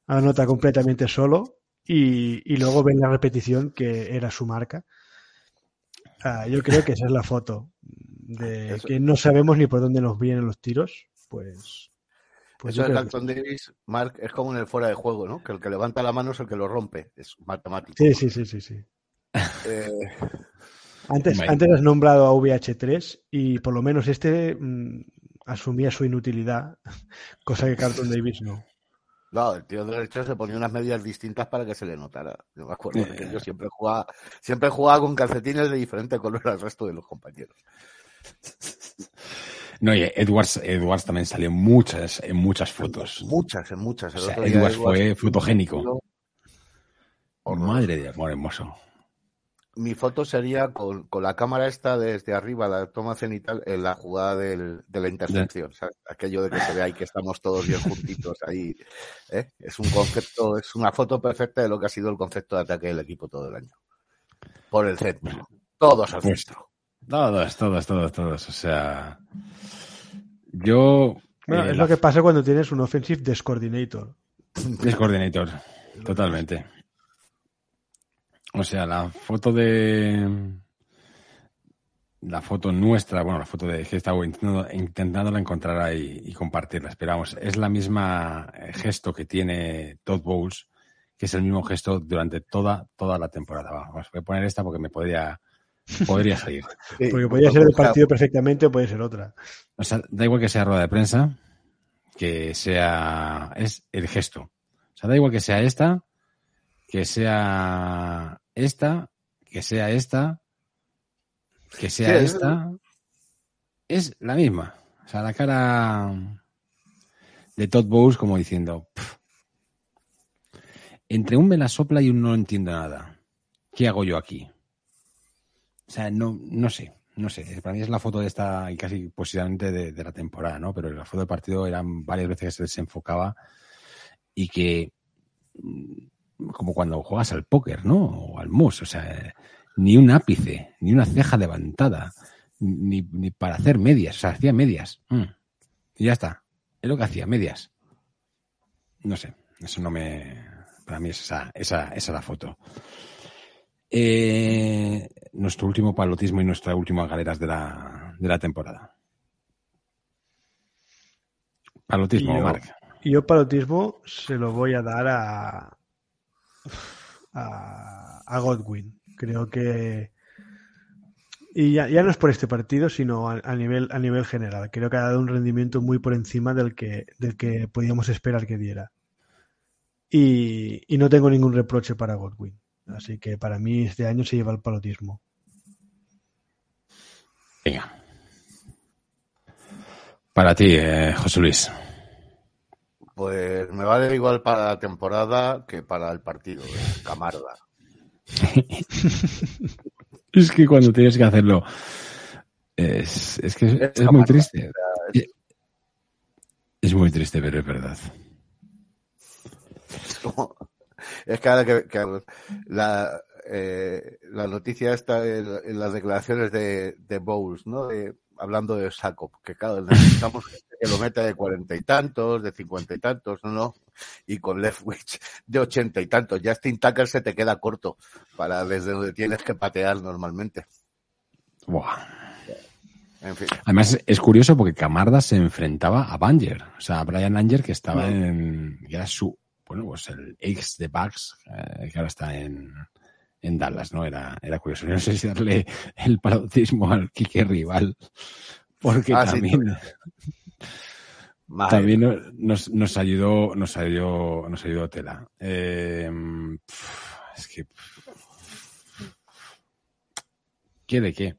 anota completamente solo y, luego ven la repetición que era su marca. Ah, yo creo que esa es la foto. De que no sabemos ni por dónde nos vienen los tiros. Pues. pues Eso de Carlton Davis, Mark, es como en el fuera de juego, ¿no? Que el que levanta la mano es el que lo rompe. Es matemático. Sí, sí, sí, sí. sí. Eh, antes, antes has nombrado a VH3 y por lo menos este mm, asumía su inutilidad, cosa que Carlton Davis no. No, el tío derecho se ponía unas medias distintas para que se le notara. Yo me acuerdo que yo siempre jugaba, siempre jugaba con calcetines de diferente color al resto de los compañeros. No, y Edwards, Edwards también salió muchas, en muchas fotos. Muchas, en muchas. Edwards, fue fotogénico. Madre de amor hermoso mi foto sería con, con, la cámara esta desde arriba, la toma cenital, en la jugada del, de la intersección. Aquello de que se vea y que estamos todos bien juntitos ahí. ¿eh? Es un concepto, es una foto perfecta de lo que ha sido el concepto de ataque del equipo todo el año. Por el centro. Todos al centro. Todos, todos, todos, todos. O sea, yo. es lo que pasa cuando tienes un offensive descoordinator. Descoordinator, totalmente. O sea, la foto de. La foto nuestra, bueno, la foto de que estaba intentando, intentándola encontrar ahí y compartirla. Esperamos, es la misma eh, gesto que tiene Todd Bowles, que es el mismo gesto durante toda, toda la temporada. Vamos, voy a poner esta porque me podría, podría salir. porque podría ser el partido perfectamente o puede ser otra. O sea, da igual que sea rueda de prensa, que sea. Es el gesto. O sea, da igual que sea esta, que sea esta, que sea esta, que sea esta, es la misma. O sea, la cara de Todd Bowles como diciendo, entre un me la sopla y un no entiendo nada. ¿Qué hago yo aquí? O sea, no, no sé, no sé. Para mí es la foto de esta, y casi posiblemente de, de la temporada, ¿no? Pero la foto del partido eran varias veces que se desenfocaba y que como cuando juegas al póker, ¿no? O al mus, o sea, ni un ápice, ni una ceja levantada, ni, ni para hacer medias, o sea, hacía medias. Mm. Y ya está. Es lo que hacía, medias. No sé, eso no me. Para mí es esa, esa, esa la foto. Eh, nuestro último palotismo y nuestras últimas galeras de la, de la temporada. Palotismo, Marc. Yo palotismo se lo voy a dar a, a, Godwin. Creo que. Y ya, no es por este partido, sino a, nivel, a nivel general. Creo que ha dado un rendimiento muy por encima del que, del que podíamos esperar que diera. Y, y no tengo ningún reproche para Godwin. Así que para mí este año se lleva el palotismo. Venga. Para ti, eh, José Luis. Pues me vale igual para la temporada que para el partido, de Camarda. es que cuando tienes que hacerlo, es, es que es, muy triste. Es, muy triste, pero es verdad. Es que, que, la, eh, la noticia está en, las declaraciones de, de Bowles, ¿no? hablando de Saco, que claro, necesitamos que lo meta de cuarenta y tantos, de cincuenta y tantos, ¿no? Y con Leftwich de ochenta y tantos. Justin Tucker se te queda corto para desde donde tienes que patear normalmente. Buah. En fin. Además, es curioso porque Camarda se enfrentaba a Banger, o sea, a Brian Anger, que estaba en. que era su. Bueno, pues el ex de Bugs, eh, que ahora está en, en Dallas, ¿no? Era, era curioso. No sé si darle el parotismo al Kike rival, porque ah, también. También nos, nos, ayudó, nos ayudó, nos ayudó Tela. Eh, es que. ¿Qué de qué?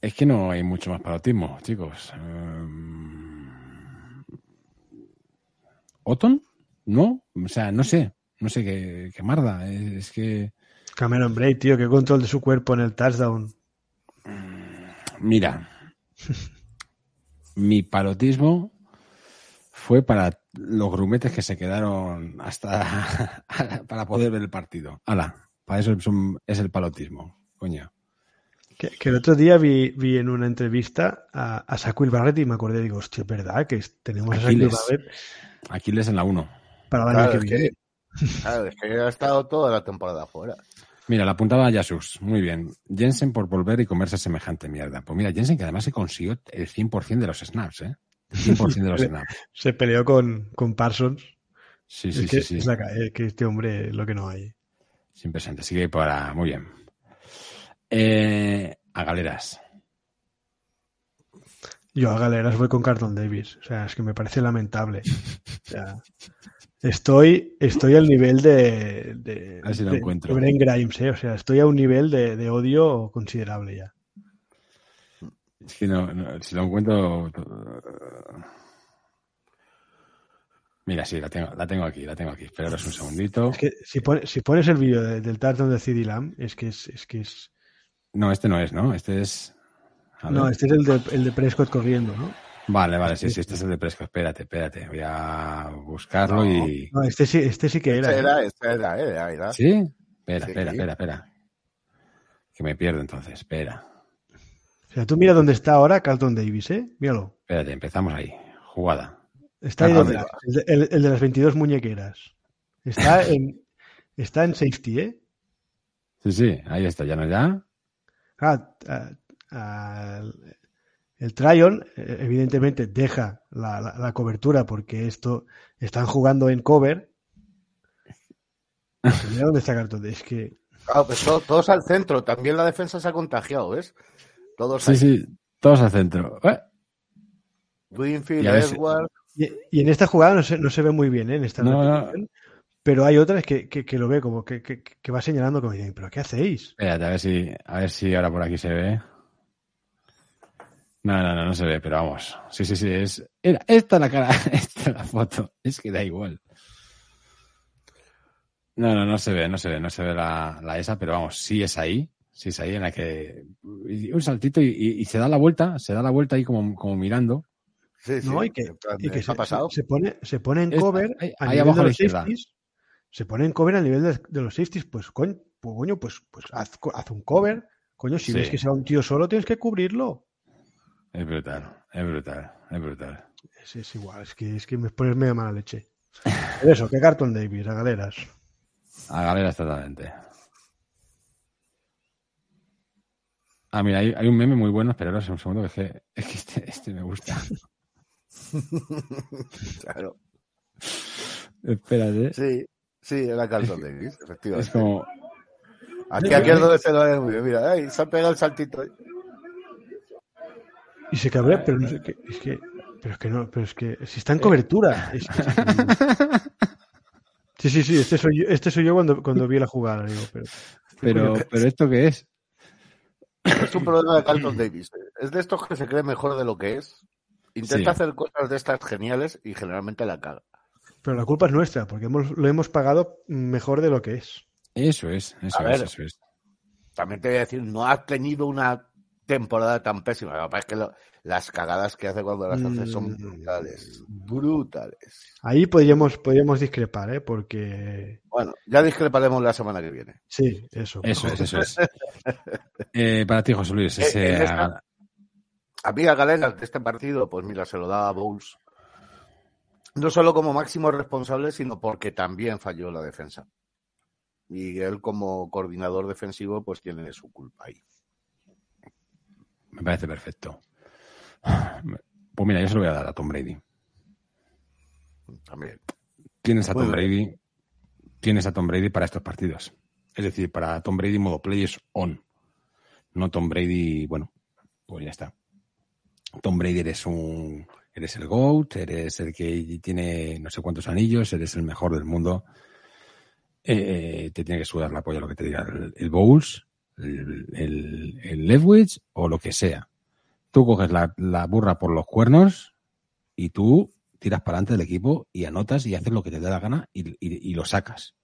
Es que no hay mucho más parotismo, chicos. Um, ¿Oton? ¿No? O sea, no sé. No sé qué, qué marda. Es que. Cameron Bray, tío, qué control de su cuerpo en el touchdown. Mira, mi parotismo fue para los grumetes que se quedaron hasta para poder ver el partido. Hala, para eso es, el palotismo, coño. Que, el otro día vi, vi en una entrevista a, a Sakuil Barrett y me acordé, digo, hostia, es verdad que tenemos Aquiles, a Sakuil Barrett. Aquiles en la 1. Para el año que viene. claro, es que ha estado toda la temporada fuera. Mira, la apuntaba Yasus. Muy bien. Jensen por volver y comerse semejante mierda. Pues mira, Jensen que además se consiguió el 100% de los snaps, ¿eh? El 100% de los snaps. Se peleó con, con Parsons. Sí, sí, es que, sí. sí. es que este hombre lo que no hay. Es impresionante. Así que para. Muy bien. Eh, a galeras. Yo a galeras voy con Carlton Davis. O sea, es que me parece lamentable. O sea, estoy, estoy al nivel de, de, A ver si lo de- encuentro. de Brent Grimes, ¿eh? O sea, estoy a un nivel de, de odio considerable ya. Es que no, no, si lo encuentro. Mira, sí, la tengo, la tengo aquí, la tengo aquí. Esperaros un segundito. Es que si, pone- si pones el vídeo de- del Tartan de CD Lamb, es que es, es que es. No, este no es, ¿no? Este es. No, este es el de, el de Prescott corriendo, ¿no? Vale, vale, sí, sí, este es el de Prescott. Espérate, espérate. Voy a buscarlo y. No, este sí, este sí que era. Ese ¿eh? era, ese era, era, era. ¿Sí? Espera, Sí. espera, espera, espera. Que me pierdo entonces, espera. O sea, tú mira dónde está ahora Carlton Davis, ¿eh? Míralo. Espérate, empezamos ahí. Jugada. Está ahí Ah, donde- el, de, el- el de las 22 muñequeras. Está en, está en safety, ¿eh? Sí, sí, ahí está, ya no ya. Ah, ah, ah, el- Tryon, eh, evidentemente, deja la, la- la cobertura porque esto están jugando en cover. Mira dónde está Davis. Es que Claro, pues to- todos al centro. También la defensa se ha contagiado, ¿ves? Todos Sí, ahí. sí, todos al centro. Eh, Edward. Y, y en esta jugada no se, no se ve muy bien, ¿eh? en esta No, pero hay otras que, que- que lo ve como que, que- que va señalando como diciendo, ¿pero qué hacéis? Espérate, a ver si, a ver si ahora por aquí se ve. No, no, no, no se ve, pero vamos. Sí, sí, sí, es. Era, esta la cara, esta la foto. Es que da igual. No, no, no se ve, no se ve, no se ve la, la esa, pero vamos, sí es ahí. Sí es ahí en la que. Un saltito y, y- y se da la vuelta, se da la vuelta ahí como, como mirando. Sí, sí. ¿no? Y que, y que ¿qué ha se, pasado? se pone, se pone en Esta, cover ahí- a ahí abajo de a la los izquierda. Se pone en cover a nivel de, de los safeties, pues coño, pues, coño, pues, pues haz, un cover. Coño, si Sí. ves que sea un tío solo, tienes que cubrirlo. Es brutal, es brutal, es brutal. Es, es igual, es que, es que me pones media mala leche. Pero eso, que Carton Davis, a galeras. A galeras totalmente. Ah, mira, hay, hay un meme muy bueno, esperaros un segundo, que es que, es que este, este me gusta. Claro. Espérate. Sí, sí, era Carlton Davis, Es efectivamente. como, Aquí, aquí es donde se lo ve muy bien. Mira, ahí, se ha pegado el saltito. Y se cabrea, pero no sé qué. Es que, pero es que no, pero es que si está en cobertura. es que- sí, sí, sí, este soy yo, este soy yo cuando, cuando vi la jugada, digo, pero. pero, pero ¿esto qué es? Es un problema de Carlton Davis. Es de estos que se cree mejor de lo que es. Intenta Sí. hacer cosas de estas geniales y generalmente la caga. Pero la culpa es nuestra, porque hemos, lo hemos pagado mejor de lo que es. Eso es, eso A es, ver. eso es. También te voy a decir, no has tenido una temporada tan pésima. Lo que pasa es que lo- las cagadas que hace cuando las hace son Mm. brutales. Brutales. Ahí podríamos, podríamos discrepar, ¿eh? Porque. Bueno, ya discreparemos la semana que viene. Sí, eso. Eso es, eso es. Eh, para ti, José Luis, Eh, ese, en esta- A mí a Galeras de este partido, pues mira, se lo da a Bowles. No solo como máximo responsable, sino porque también falló la defensa. Y él como coordinador defensivo, pues tiene su culpa ahí. Me parece perfecto. Pues mira, yo se lo voy a dar a Tom Brady. También. Tienes a Tom. Brady, tienes a Tom Brady para estos partidos. Es decir, para Tom Brady modo players on. No Tom Brady, bueno, pues ya está. Tom Brady eres un, eres el GOAT, eres el que tiene no sé cuántos anillos, eres el mejor del mundo. Eh, te tiene que sudar la polla lo que te diga el, el Bowles, el, el, el o lo que sea. Tú coges la, la burra por los cuernos y tú tiras para adelante del equipo y anotas y haces lo que te dé la gana y, y- y lo sacas.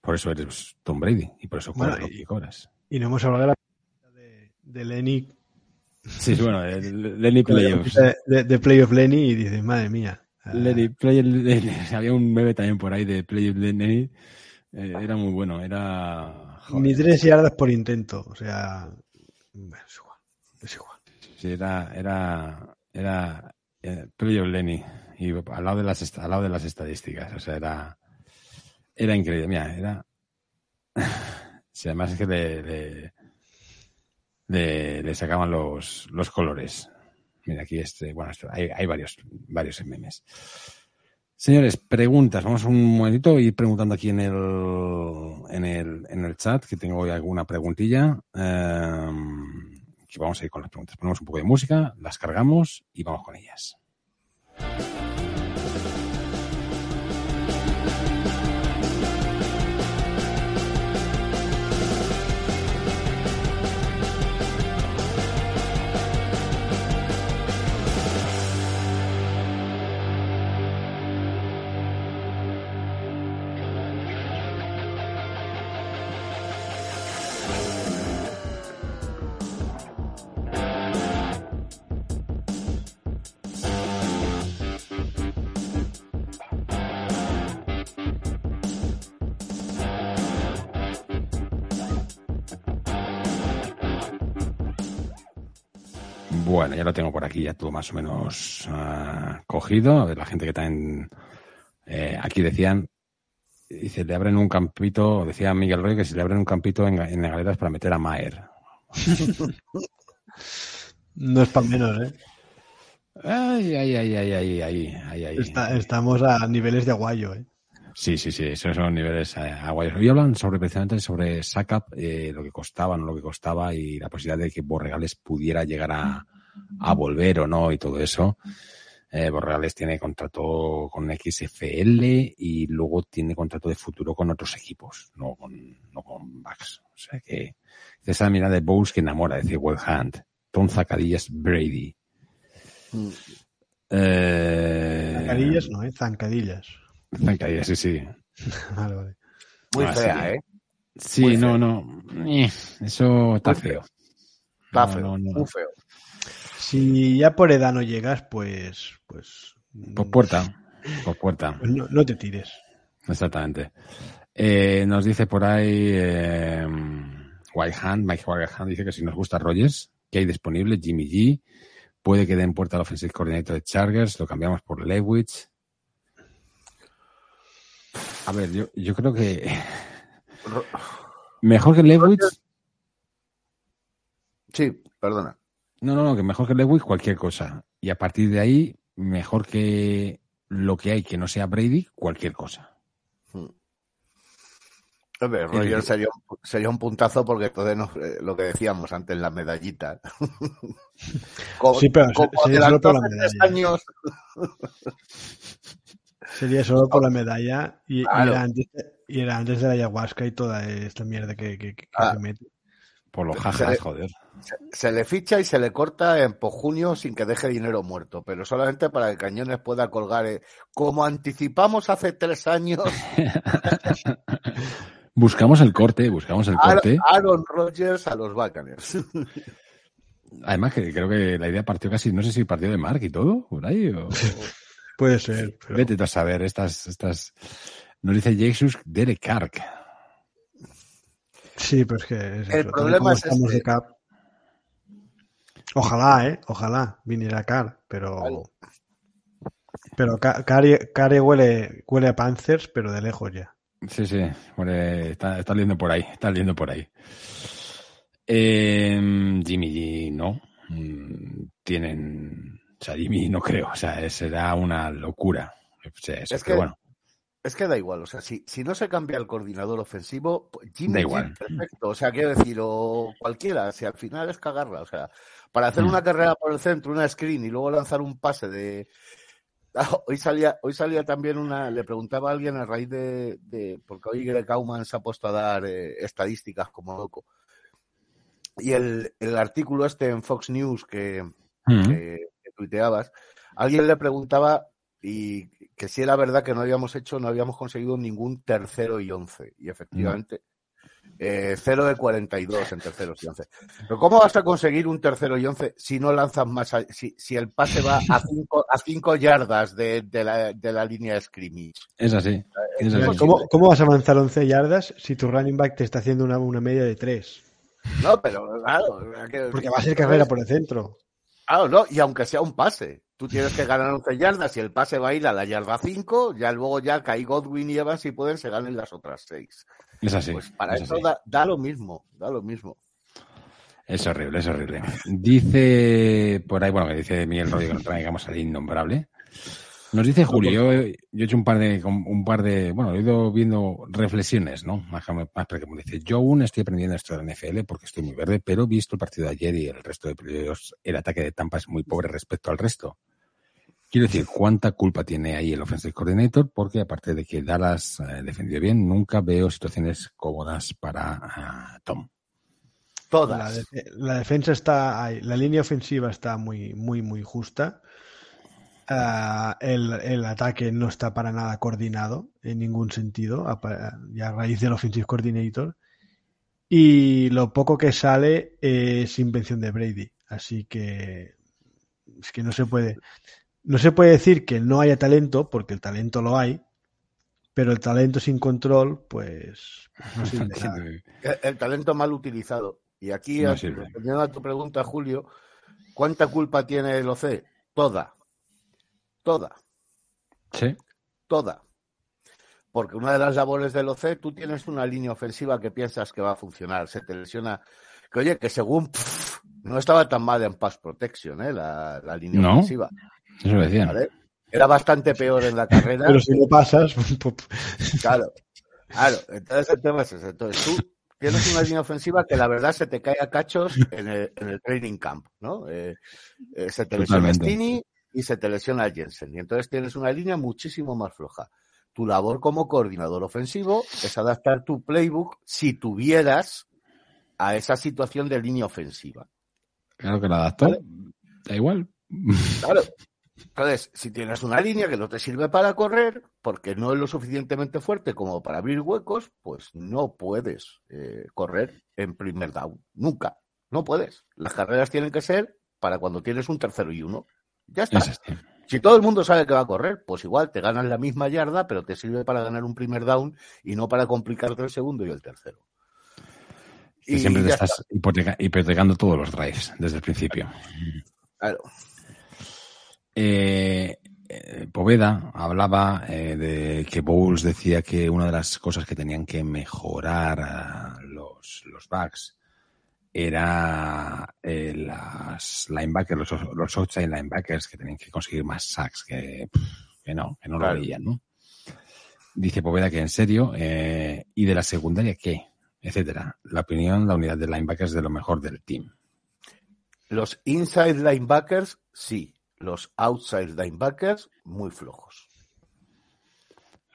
Por eso eres Tom Brady y por eso cobras Bueno, lo que cobras. Y no hemos hablado de la de, de Lenny. Sí, bueno, el Lenny Playoffs. De, Playoff Lenny y dices, madre mía. Lenny, Play Lenny. Había un meme también por ahí de Play Lenny. Eh, era muy bueno, era... joder, Ni tres yardas por intento. O sea, bueno, es igual. Es igual. Sí, era, era, era eh, Playoff Lenny. Y al lado de las, al lado de las estadísticas. O sea, era, era increíble. Mira, era... Sí, además es que le, le, le- le sacaban los, los colores. Mira, aquí este, bueno, esto- hay, hay varios, varios memes. Señores, preguntas. Vamos un momentito y ir preguntando aquí en el, en el, en el chat, que tengo hoy alguna preguntilla. Eh, que vamos a ir con las preguntas. Ponemos un poco de música, las cargamos y vamos con ellas. Aquí, ya todo más o menos ah, cogido. A ver, la gente que también eh, aquí decían, dice, le abren un campito, decía Miguel Roy que si le abren un campito en, en galeras para meter a Maer. No es para menos, ¿eh? Ay, ay, ay, ay, ay, ay, ay, ay. Está- estamos a niveles de aguayo, ¿eh? Sí, sí, sí, esos son niveles eh, aguayos. Hoy hablan sobre precisamente sobre SACAP, eh, lo que costaba, no lo que costaba y la posibilidad de que Borregales pudiera llegar a, a volver o no y todo eso. Eh, Borregales tiene contrato con XFL y luego tiene contrato de futuro con otros equipos, no con, no con Bucks. O sea que esa mirada de Bowles que enamora, decía Will Hunt. Tom Zacadillas Brady. Mm. Eh, Zancadillas no, ¿eh? Zancadillas. Zancadillas, sí, sí. Vale, vale. Muy Ah, fea, sí. ¿eh? Sí, Muy no, no. Eh, Eso está feo. feo. Está No, feo, no, no. muy feo. Si ya por edad no llegas, pues. Pues, Por puerta. Por puerta. pues no, no te tires. Exactamente. Eh, nos dice por ahí eh, Whitehand, Mike Whitehand dice que si nos gusta Rogers, que hay disponible, Jimmy G, puede que den puerta al offensive coordinator de Chargers, lo cambiamos por Lewis. A ver, yo, yo creo que mejor que Lewis, Sí, perdona. No, no, no, que mejor que Lewis cualquier cosa. Y a partir de ahí, mejor que lo que hay que no sea Brady, cualquier cosa. Mm. Hombre, Roger sería, un- sería un puntazo porque entonces nos- eh, lo que decíamos antes, la medallita. como, Sí, pero como sería solo por la medalla. años, Sería solo por la medalla y, y Claro. era, antes, y era antes de la ayahuasca y toda esta mierda que, que- que Ah. se mete. Por los Se jajas, le- joder. se, se le ficha y se le corta en junio sin que deje dinero muerto, pero solamente para que Cañones pueda colgar. eh, Como anticipamos hace tres años, Buscamos el corte, buscamos el corte. Aaron Rodgers a los Buccaneers. Además, que creo que la idea partió casi, no sé si partió de Mark y todo, por ahí. O, Puede ser. pero- Vete a saber, estas, estas. Nos dice Jesus Derek Carr. Sí, pero es que es El problema es estamos este. de cap. Ojalá, ¿eh? Ojalá viniera Car, pero. Pero Car, Car- Car huele, huele a Panthers, pero de lejos ya. Sí, sí, está, está liendo por ahí, está liendo por ahí. Eh, Jimmy G, no. Mm, Tienen. O sea, Jimmy no creo, o sea, será una locura. O sea, eso, Es pero que- bueno, Es que da igual, o sea, si, si no se cambia el coordinador ofensivo, Jimmy Da igual. perfecto, o sea, quiero decir, o cualquiera, si al final es cagarla, o sea, para hacer Mm. una carrera por el centro, una screen y luego lanzar un pase de... Ah, Hoy salía, hoy salía también una, le preguntaba a alguien a raíz de, de porque hoy Greg Auman se ha puesto a dar eh, estadísticas como loco. Y el, el artículo este en Fox News que, Mm. que, que tuiteabas, alguien le preguntaba y que si era verdad que no habíamos hecho, no habíamos conseguido ningún tercero y once. Y efectivamente, eh, 0 de 42 en terceros y once. Pero ¿cómo vas a conseguir un tercero y once si no lanzas más, a- si, si el pase va a cinco, a cinco yardas de, de la, de la línea de scrimmage? es así. Es así. ¿Cómo, cómo vas a avanzar 11 yardas si tu running back te está haciendo una, una media de 3? No, pero claro. que- Porque va a ser carrera por el centro. Claro, no, y aunque sea un pase, tú tienes que ganar 11 yardas y el pase va a ir a la yarda 5, ya luego ya cae Godwin y Evans y pueden se ganen las otras 6. Es así. Pues para es eso da, da lo mismo, da lo mismo. Es horrible, es horrible. Dice por ahí, bueno, que dice Miguel Rodríguez que nos traigamos al innombrable. Nos dice Julio, yo, he- yo he hecho un par de, un par de, bueno, he ido viendo reflexiones, ¿no? Más, más como dice, yo aún estoy aprendiendo esto de la NFL porque estoy muy verde, pero visto el partido de ayer y el resto de periodos, el ataque de Tampa es muy pobre respecto al resto. Quiero decir, ¿cuánta culpa tiene ahí el offensive coordinator? Porque aparte de que Dallas eh, defendió bien, nunca veo situaciones cómodas para ah, Tom. La, Todas. de- la defensa está ahí, la línea ofensiva está muy, muy, muy justa. Ah, el, el ataque no está para nada coordinado en ningún sentido, a, a raíz del offensive coordinator. Y lo poco que sale es invención de Brady. Así que es que no se puede, no se puede decir que no haya talento, porque el talento lo hay, pero el talento sin control, pues no sirve nada. El, talento mal utilizado. Y aquí, No sirve. respondiendo a tu pregunta, Julio, ¿cuánta culpa tiene el OC? Toda. Toda. Sí, Toda. Porque una de las labores del OC, tú tienes una línea ofensiva que piensas que va a funcionar, se te lesiona. Que oye, que según pff, no estaba tan mal en pass protection, ¿eh? la, la línea No. ofensiva. Eso lo decían. ¿vale? Era bastante peor en la carrera. Pero si lo pasas, pues, Claro, claro. Entonces el tema es ese. Entonces tú tienes una línea ofensiva que la verdad se te cae a cachos en el, en el training camp, ¿no? Eh, eh, se te lesiona. Stini y se te lesiona Jensen. Y entonces tienes una línea muchísimo más floja. Tu labor como coordinador ofensivo es adaptar tu playbook si tuvieras a esa situación de línea ofensiva. Claro que lo adaptó. Vale. Da igual. Claro. Entonces, si tienes una línea que no te sirve para correr, porque no es lo suficientemente fuerte como para abrir huecos, pues no puedes eh, correr en primer down. Nunca. No puedes. Las carreras tienen que ser para cuando tienes un tercero y uno. Ya está. Es. Si todo el mundo sabe que va a correr, pues igual te ganas la misma yarda, pero te sirve para ganar un primer down y no para complicarte el segundo y el tercero. Que siempre te estás hipoteca- hipotecando todos los drives desde el principio. Claro. Eh, Poveda hablaba eh, de que Bowles decía que una de las cosas que tenían que mejorar a los, los backs era eh, las linebackers, los, los outside linebackers que tenían que conseguir más sacks, que, que no, que no Claro. lo veían, ¿no? Dice Poveda que en serio, eh, y de la secundaria qué, etcétera. La opinión, la unidad de linebackers de lo mejor del team. Los inside linebackers, sí. Los outside linebackers, muy flojos.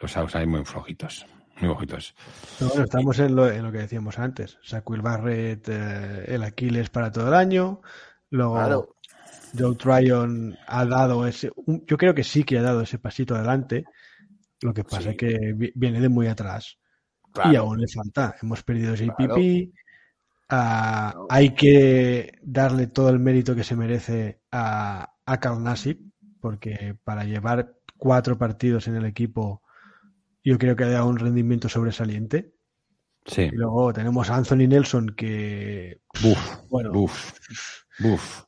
Los outside muy flojitos, muy flojitos. Pero bueno, estamos en lo, en lo que decíamos antes. Saquil Barrett, eh, el Aquiles para todo el año. Luego Claro. Joe Tryon ha dado ese. un- yo creo que sí que ha dado ese pasito adelante. Lo que pasa Sí. es que vi- viene de muy atrás. Claro. Y aún le falta. Hemos perdido JPP. Claro. Ah, Claro. Hay que darle todo el mérito que se merece a, a Karl Nassib, porque para llevar cuatro partidos en el equipo, yo creo que ha dado un rendimiento sobresaliente. Sí. Y luego tenemos a Anthony Nelson, que, Buf, bueno, buf, buf.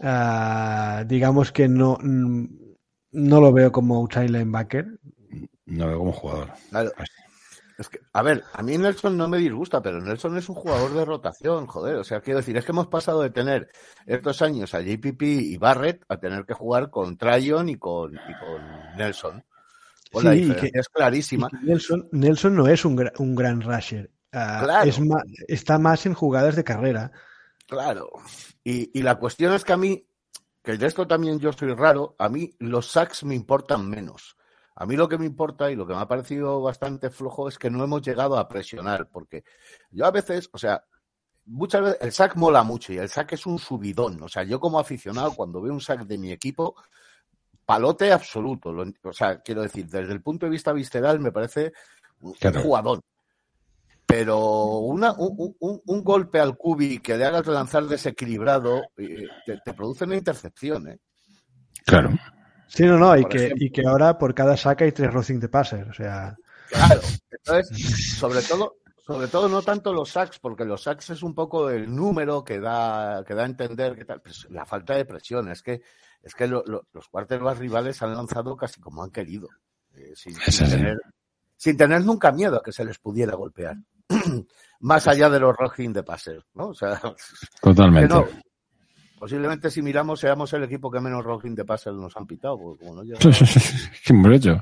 ah, digamos que no, no lo veo como outside linebacker. No lo veo como jugador. Claro. Es que, a ver, a mí Nelson no me disgusta, pero Nelson es un jugador de rotación, joder. O sea, quiero decir, es que hemos pasado de tener estos años a JPP y Barrett a tener que jugar con Tryon y con, y con Nelson. Pues Sí, diferencia que- es clarísima. Nelson, Nelson no es un, gra- un gran rusher. Ah, Claro. es está más en jugadas de carrera. Claro. Y, y la cuestión es que a mí, que de esto también yo soy raro, a mí los sacks me importan menos. A mí lo que me importa y lo que me ha parecido bastante flojo es que no hemos llegado a presionar, porque yo a veces, o sea, muchas veces el sack mola mucho y el sack es un subidón. O sea, yo como aficionado, cuando veo un sack de mi equipo, palote absoluto. Lo- o sea, quiero decir, desde el punto de vista visceral me parece un, Claro. jugadón. Pero una, un, un- un golpe al cubi que le hagas lanzar desequilibrado eh, te, te produce una intercepción. ¿eh? Claro. Sí, no, no, y que, y que ahora por cada saca hay tres rossing de passer. O sea, Claro. Entonces, sobre todo, sobre todo no tanto los sacks, porque los sacks es un poco el número que da, que da a entender que tal, pues la falta de presión. Es que, es que lo- lo- los quarterbacks rivales han lanzado casi como han querido. eh, sin, tener, sin tener nunca miedo a que se les pudiera golpear. Más allá de los rocking de pases, ¿no? O sea, Totalmente. no, posiblemente si miramos seamos el equipo que menos rocking de pases nos han pitado, porque como no llega- Qué.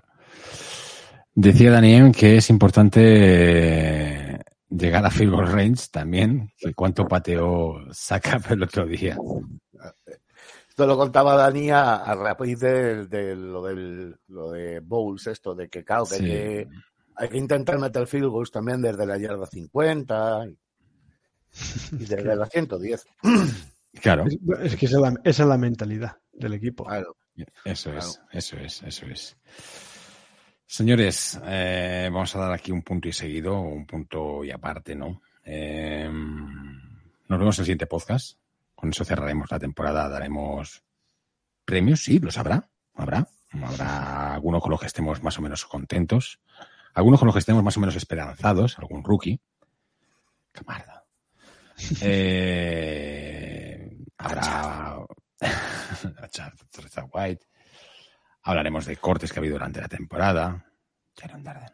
Decía Daniel que es importante eh, llegar a field range también, que cuánto pateó Saka el otro día. Esto lo contaba Dani a, a raíz de, de lo, del, lo de Bowles, esto de que, claro, que, Sí. hay que hay que intentar meter field goals también desde la yarda 50 y, y desde la 110. Claro, Es, es que esa es, la, esa es la mentalidad del equipo. Claro. eso es, eso es, eso es. Señores, eh, vamos a dar aquí un punto y seguido, un punto y aparte, ¿no? Eh, nos vemos en el siguiente podcast. Con eso cerraremos la temporada, daremos premios, sí, los habrá, habrá. Habrá algunos con los que estemos más o menos contentos, algunos con los que estemos más o menos esperanzados, algún rookie. Camarda. Eh, habrá Charles White. Hablaremos de cortes que ha habido durante la temporada. Darden.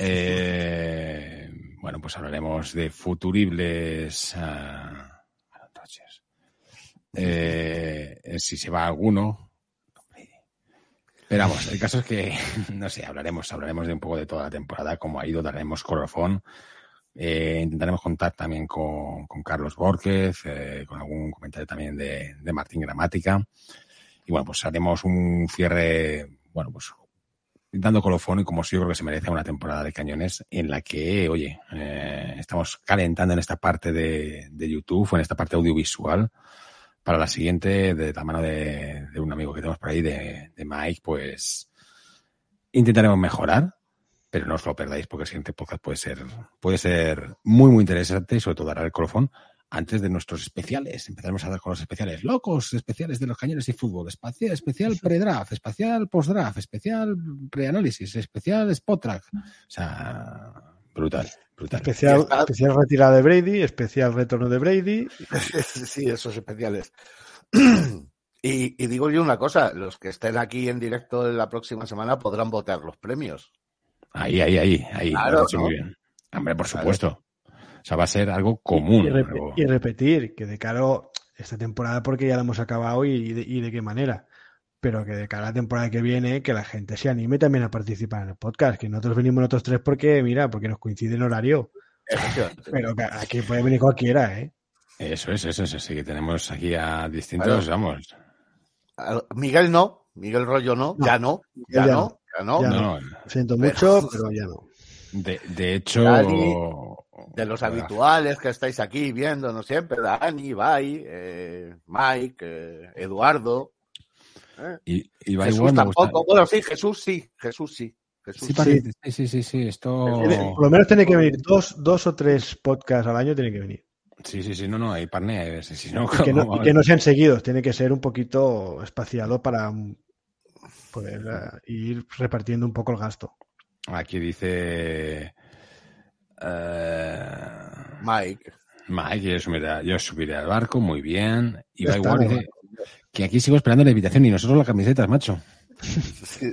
Eh, bueno, pues hablaremos de futuribles ah. Eh, si se va alguno. Pero vamos, el caso es que, no sé, hablaremos, hablaremos de un poco de toda la temporada, cómo ha ido, daremos colofón. Eh, intentaremos contar también con, con Carlos Borges, eh, con algún comentario también de, de Martín Gramática. Y bueno, pues haremos un cierre, bueno, pues dando colofón y como sí yo creo que se merece una temporada de cañones en la que, oye, eh, estamos calentando en esta parte de, de YouTube o en esta parte audiovisual para la siguiente, de la mano de, de un amigo que tenemos por ahí, de, de Mike, pues intentaremos mejorar, pero no os lo perdáis porque el siguiente podcast puede ser, puede ser muy, muy interesante y sobre todo dará el colofón antes de nuestros especiales. Empezaremos a dar con los especiales locos, especiales de los cañones y fútbol, espacial, especial pre-draft, especial post-draft, especial pre-análisis, especial spot track. O sea, brutal, brutal. Especial, especial retirada de Brady, especial retorno de Brady. sí, esos especiales. Y, y digo yo una cosa, los que estén aquí en directo la próxima semana podrán votar los premios. Ahí, ahí, ahí, ahí. Claro, muy bien. Hombre, por Claro. supuesto. O sea, va a ser algo común. Y, rep- algo- y repetir que de cara a esta temporada, porque ya la hemos acabado y de, y de qué manera, pero que de cara a la temporada que viene, que la gente se anime también a participar en el podcast, que nosotros venimos nosotros tres porque, mira, porque nos coincide el horario, pero que aquí puede venir cualquiera, ¿eh? Eso es, eso es, así que tenemos aquí a distintos, vamos. Miguel no, Miguel Rollo no, No, ya no, ya, ya no, no. Ya No, Lo siento Pero- mucho, pero ya no. de, de hecho, Dani, De los habituales que estáis aquí viéndonos siempre, Dani, Bai, eh, Mike, eh, Eduardo. ¿eh? Y, Jesús gusta- tampoco. Bueno, sí, Jesús sí, Jesús sí. Jesús Sí, sí. parece- sí, sí, sí, sí, esto. Por lo menos tiene que venir dos, dos o tres podcasts al año, tiene que venir. Sí, sí, sí, no, no, hay parnea, si si no, Y que, no, que no sean seguidos, tiene que ser un poquito espaciado para poder ir repartiendo un poco el gasto. Aquí dice. eh, Mike. Mike, yo subiré, yo subiré al barco, muy bien. Y va igual, que aquí sigo esperando la invitación y nosotros las camisetas, macho. Sí.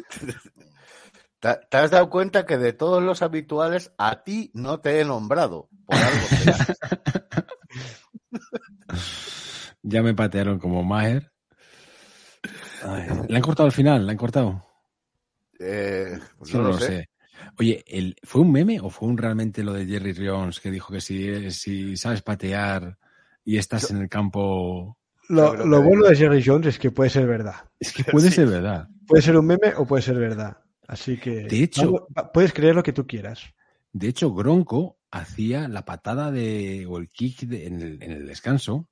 ¿Te te has dado cuenta que de todos los habituales a ti no te he nombrado? Por algo. Ya me patearon como Maher. Ay, ¿La han cortado al final? ¿La han cortado? Eh, pues Sí, no lo lo sé. sé. Oye, el, ¿fue un meme o fue un realmente lo de Jerry Jones que dijo que si, si sabes patear y estás en el campo... Lo, bueno de Jerry Jones es que puede ser verdad. Es que puede Sí. ser verdad. Puede ser un meme o puede ser verdad. Así que De hecho- puedes creer lo que tú quieras. De hecho, Gronco hacía la patada de, o el kick de- en, el, en el descanso.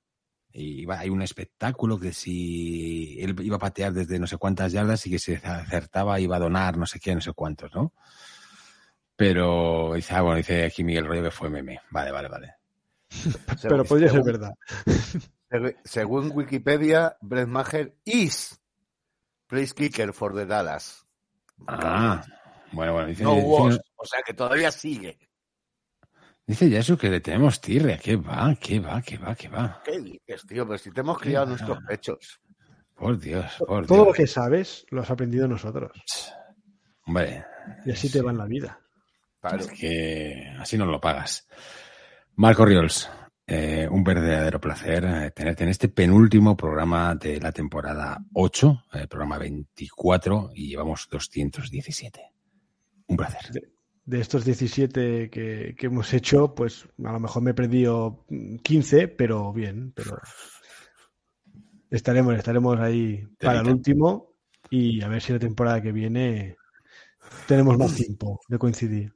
Y iba, hay un espectáculo que si él iba a patear desde no sé cuántas yardas y que si acertaba iba a donar no sé qué, no sé cuántos, ¿no? Pero dice, ah, bueno, dice aquí Miguel Rollo que fue meme. Vale, vale, vale. Pero podría ser verdad. seg- Según Wikipedia, Brett Maher is place kicker for the Dallas. Ah, bueno, bueno, dice, No dice, was, o sea que todavía sigue. Dice Jesús que le tenemos tirre. ¿Qué va? ¿Qué va? ¿Qué va? ¿Qué va? ¿Qué dices, tío? Pues si te hemos criado va. nuestros pechos. Por Dios, por Todo lo Dios. que sabes lo has aprendido nosotros. Hombre, Y así te va en la vida. Es que así no lo pagas. Marco Riols, eh, un verdadero placer eh, tenerte en este penúltimo programa de la temporada 8, eh, programa 24, y llevamos 217. Un placer. De, estos 17 que, que, hemos hecho, pues a lo mejor me he perdido 15, pero bien, pero estaremos, estaremos ahí para el último y a ver si la temporada que viene tenemos más tiempo de coincidir.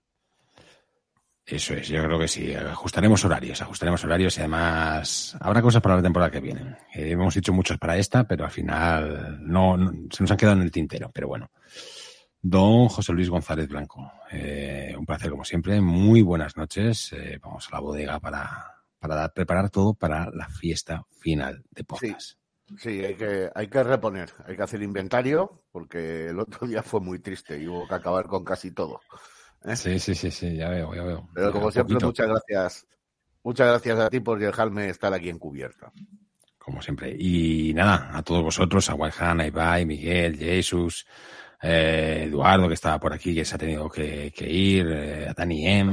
Eso es, yo creo que sí. Ajustaremos horarios, ajustaremos horarios y además habrá cosas para la temporada que viene. Eh, hemos hecho muchas para esta, pero al final no, se nos han quedado en el tintero. Pero bueno, don José Luis González Blanco, eh, un placer como siempre. Muy buenas noches. Eh, vamos a la bodega para, para preparar todo para la fiesta final de podcast. Sí. hay que, hay que reponer, hay que hacer inventario, porque el otro día fue muy triste y hubo que acabar con casi todo. ¿Eh? Sí, sí, sí, sí, ya veo, ya veo. Pero como siempre, muchas gracias. Muchas gracias a ti por dejarme estar aquí en cubierta. Como siempre. Y nada, a todos vosotros, a Juan, a Ibai, Miguel, Jesús, eh, Eduardo, que estaba por aquí, que se ha tenido que, ir, eh, a Dani M,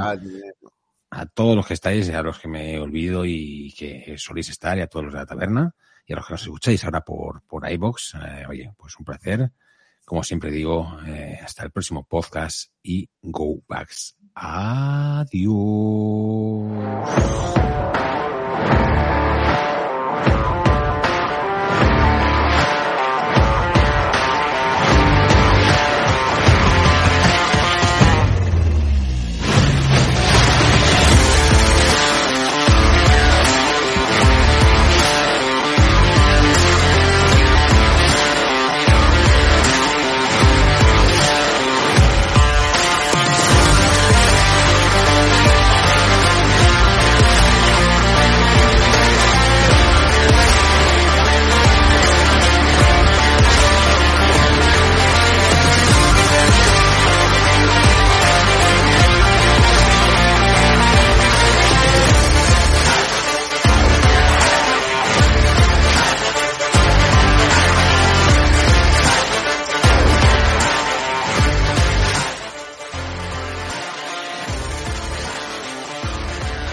a todos los que estáis, a los que me olvido y que soléis estar, y a todos los de la taberna, y a los que nos escucháis ahora por, por iBox. oye, pues un placer como siempre digo, eh, hasta el próximo podcast y go backs. Adiós.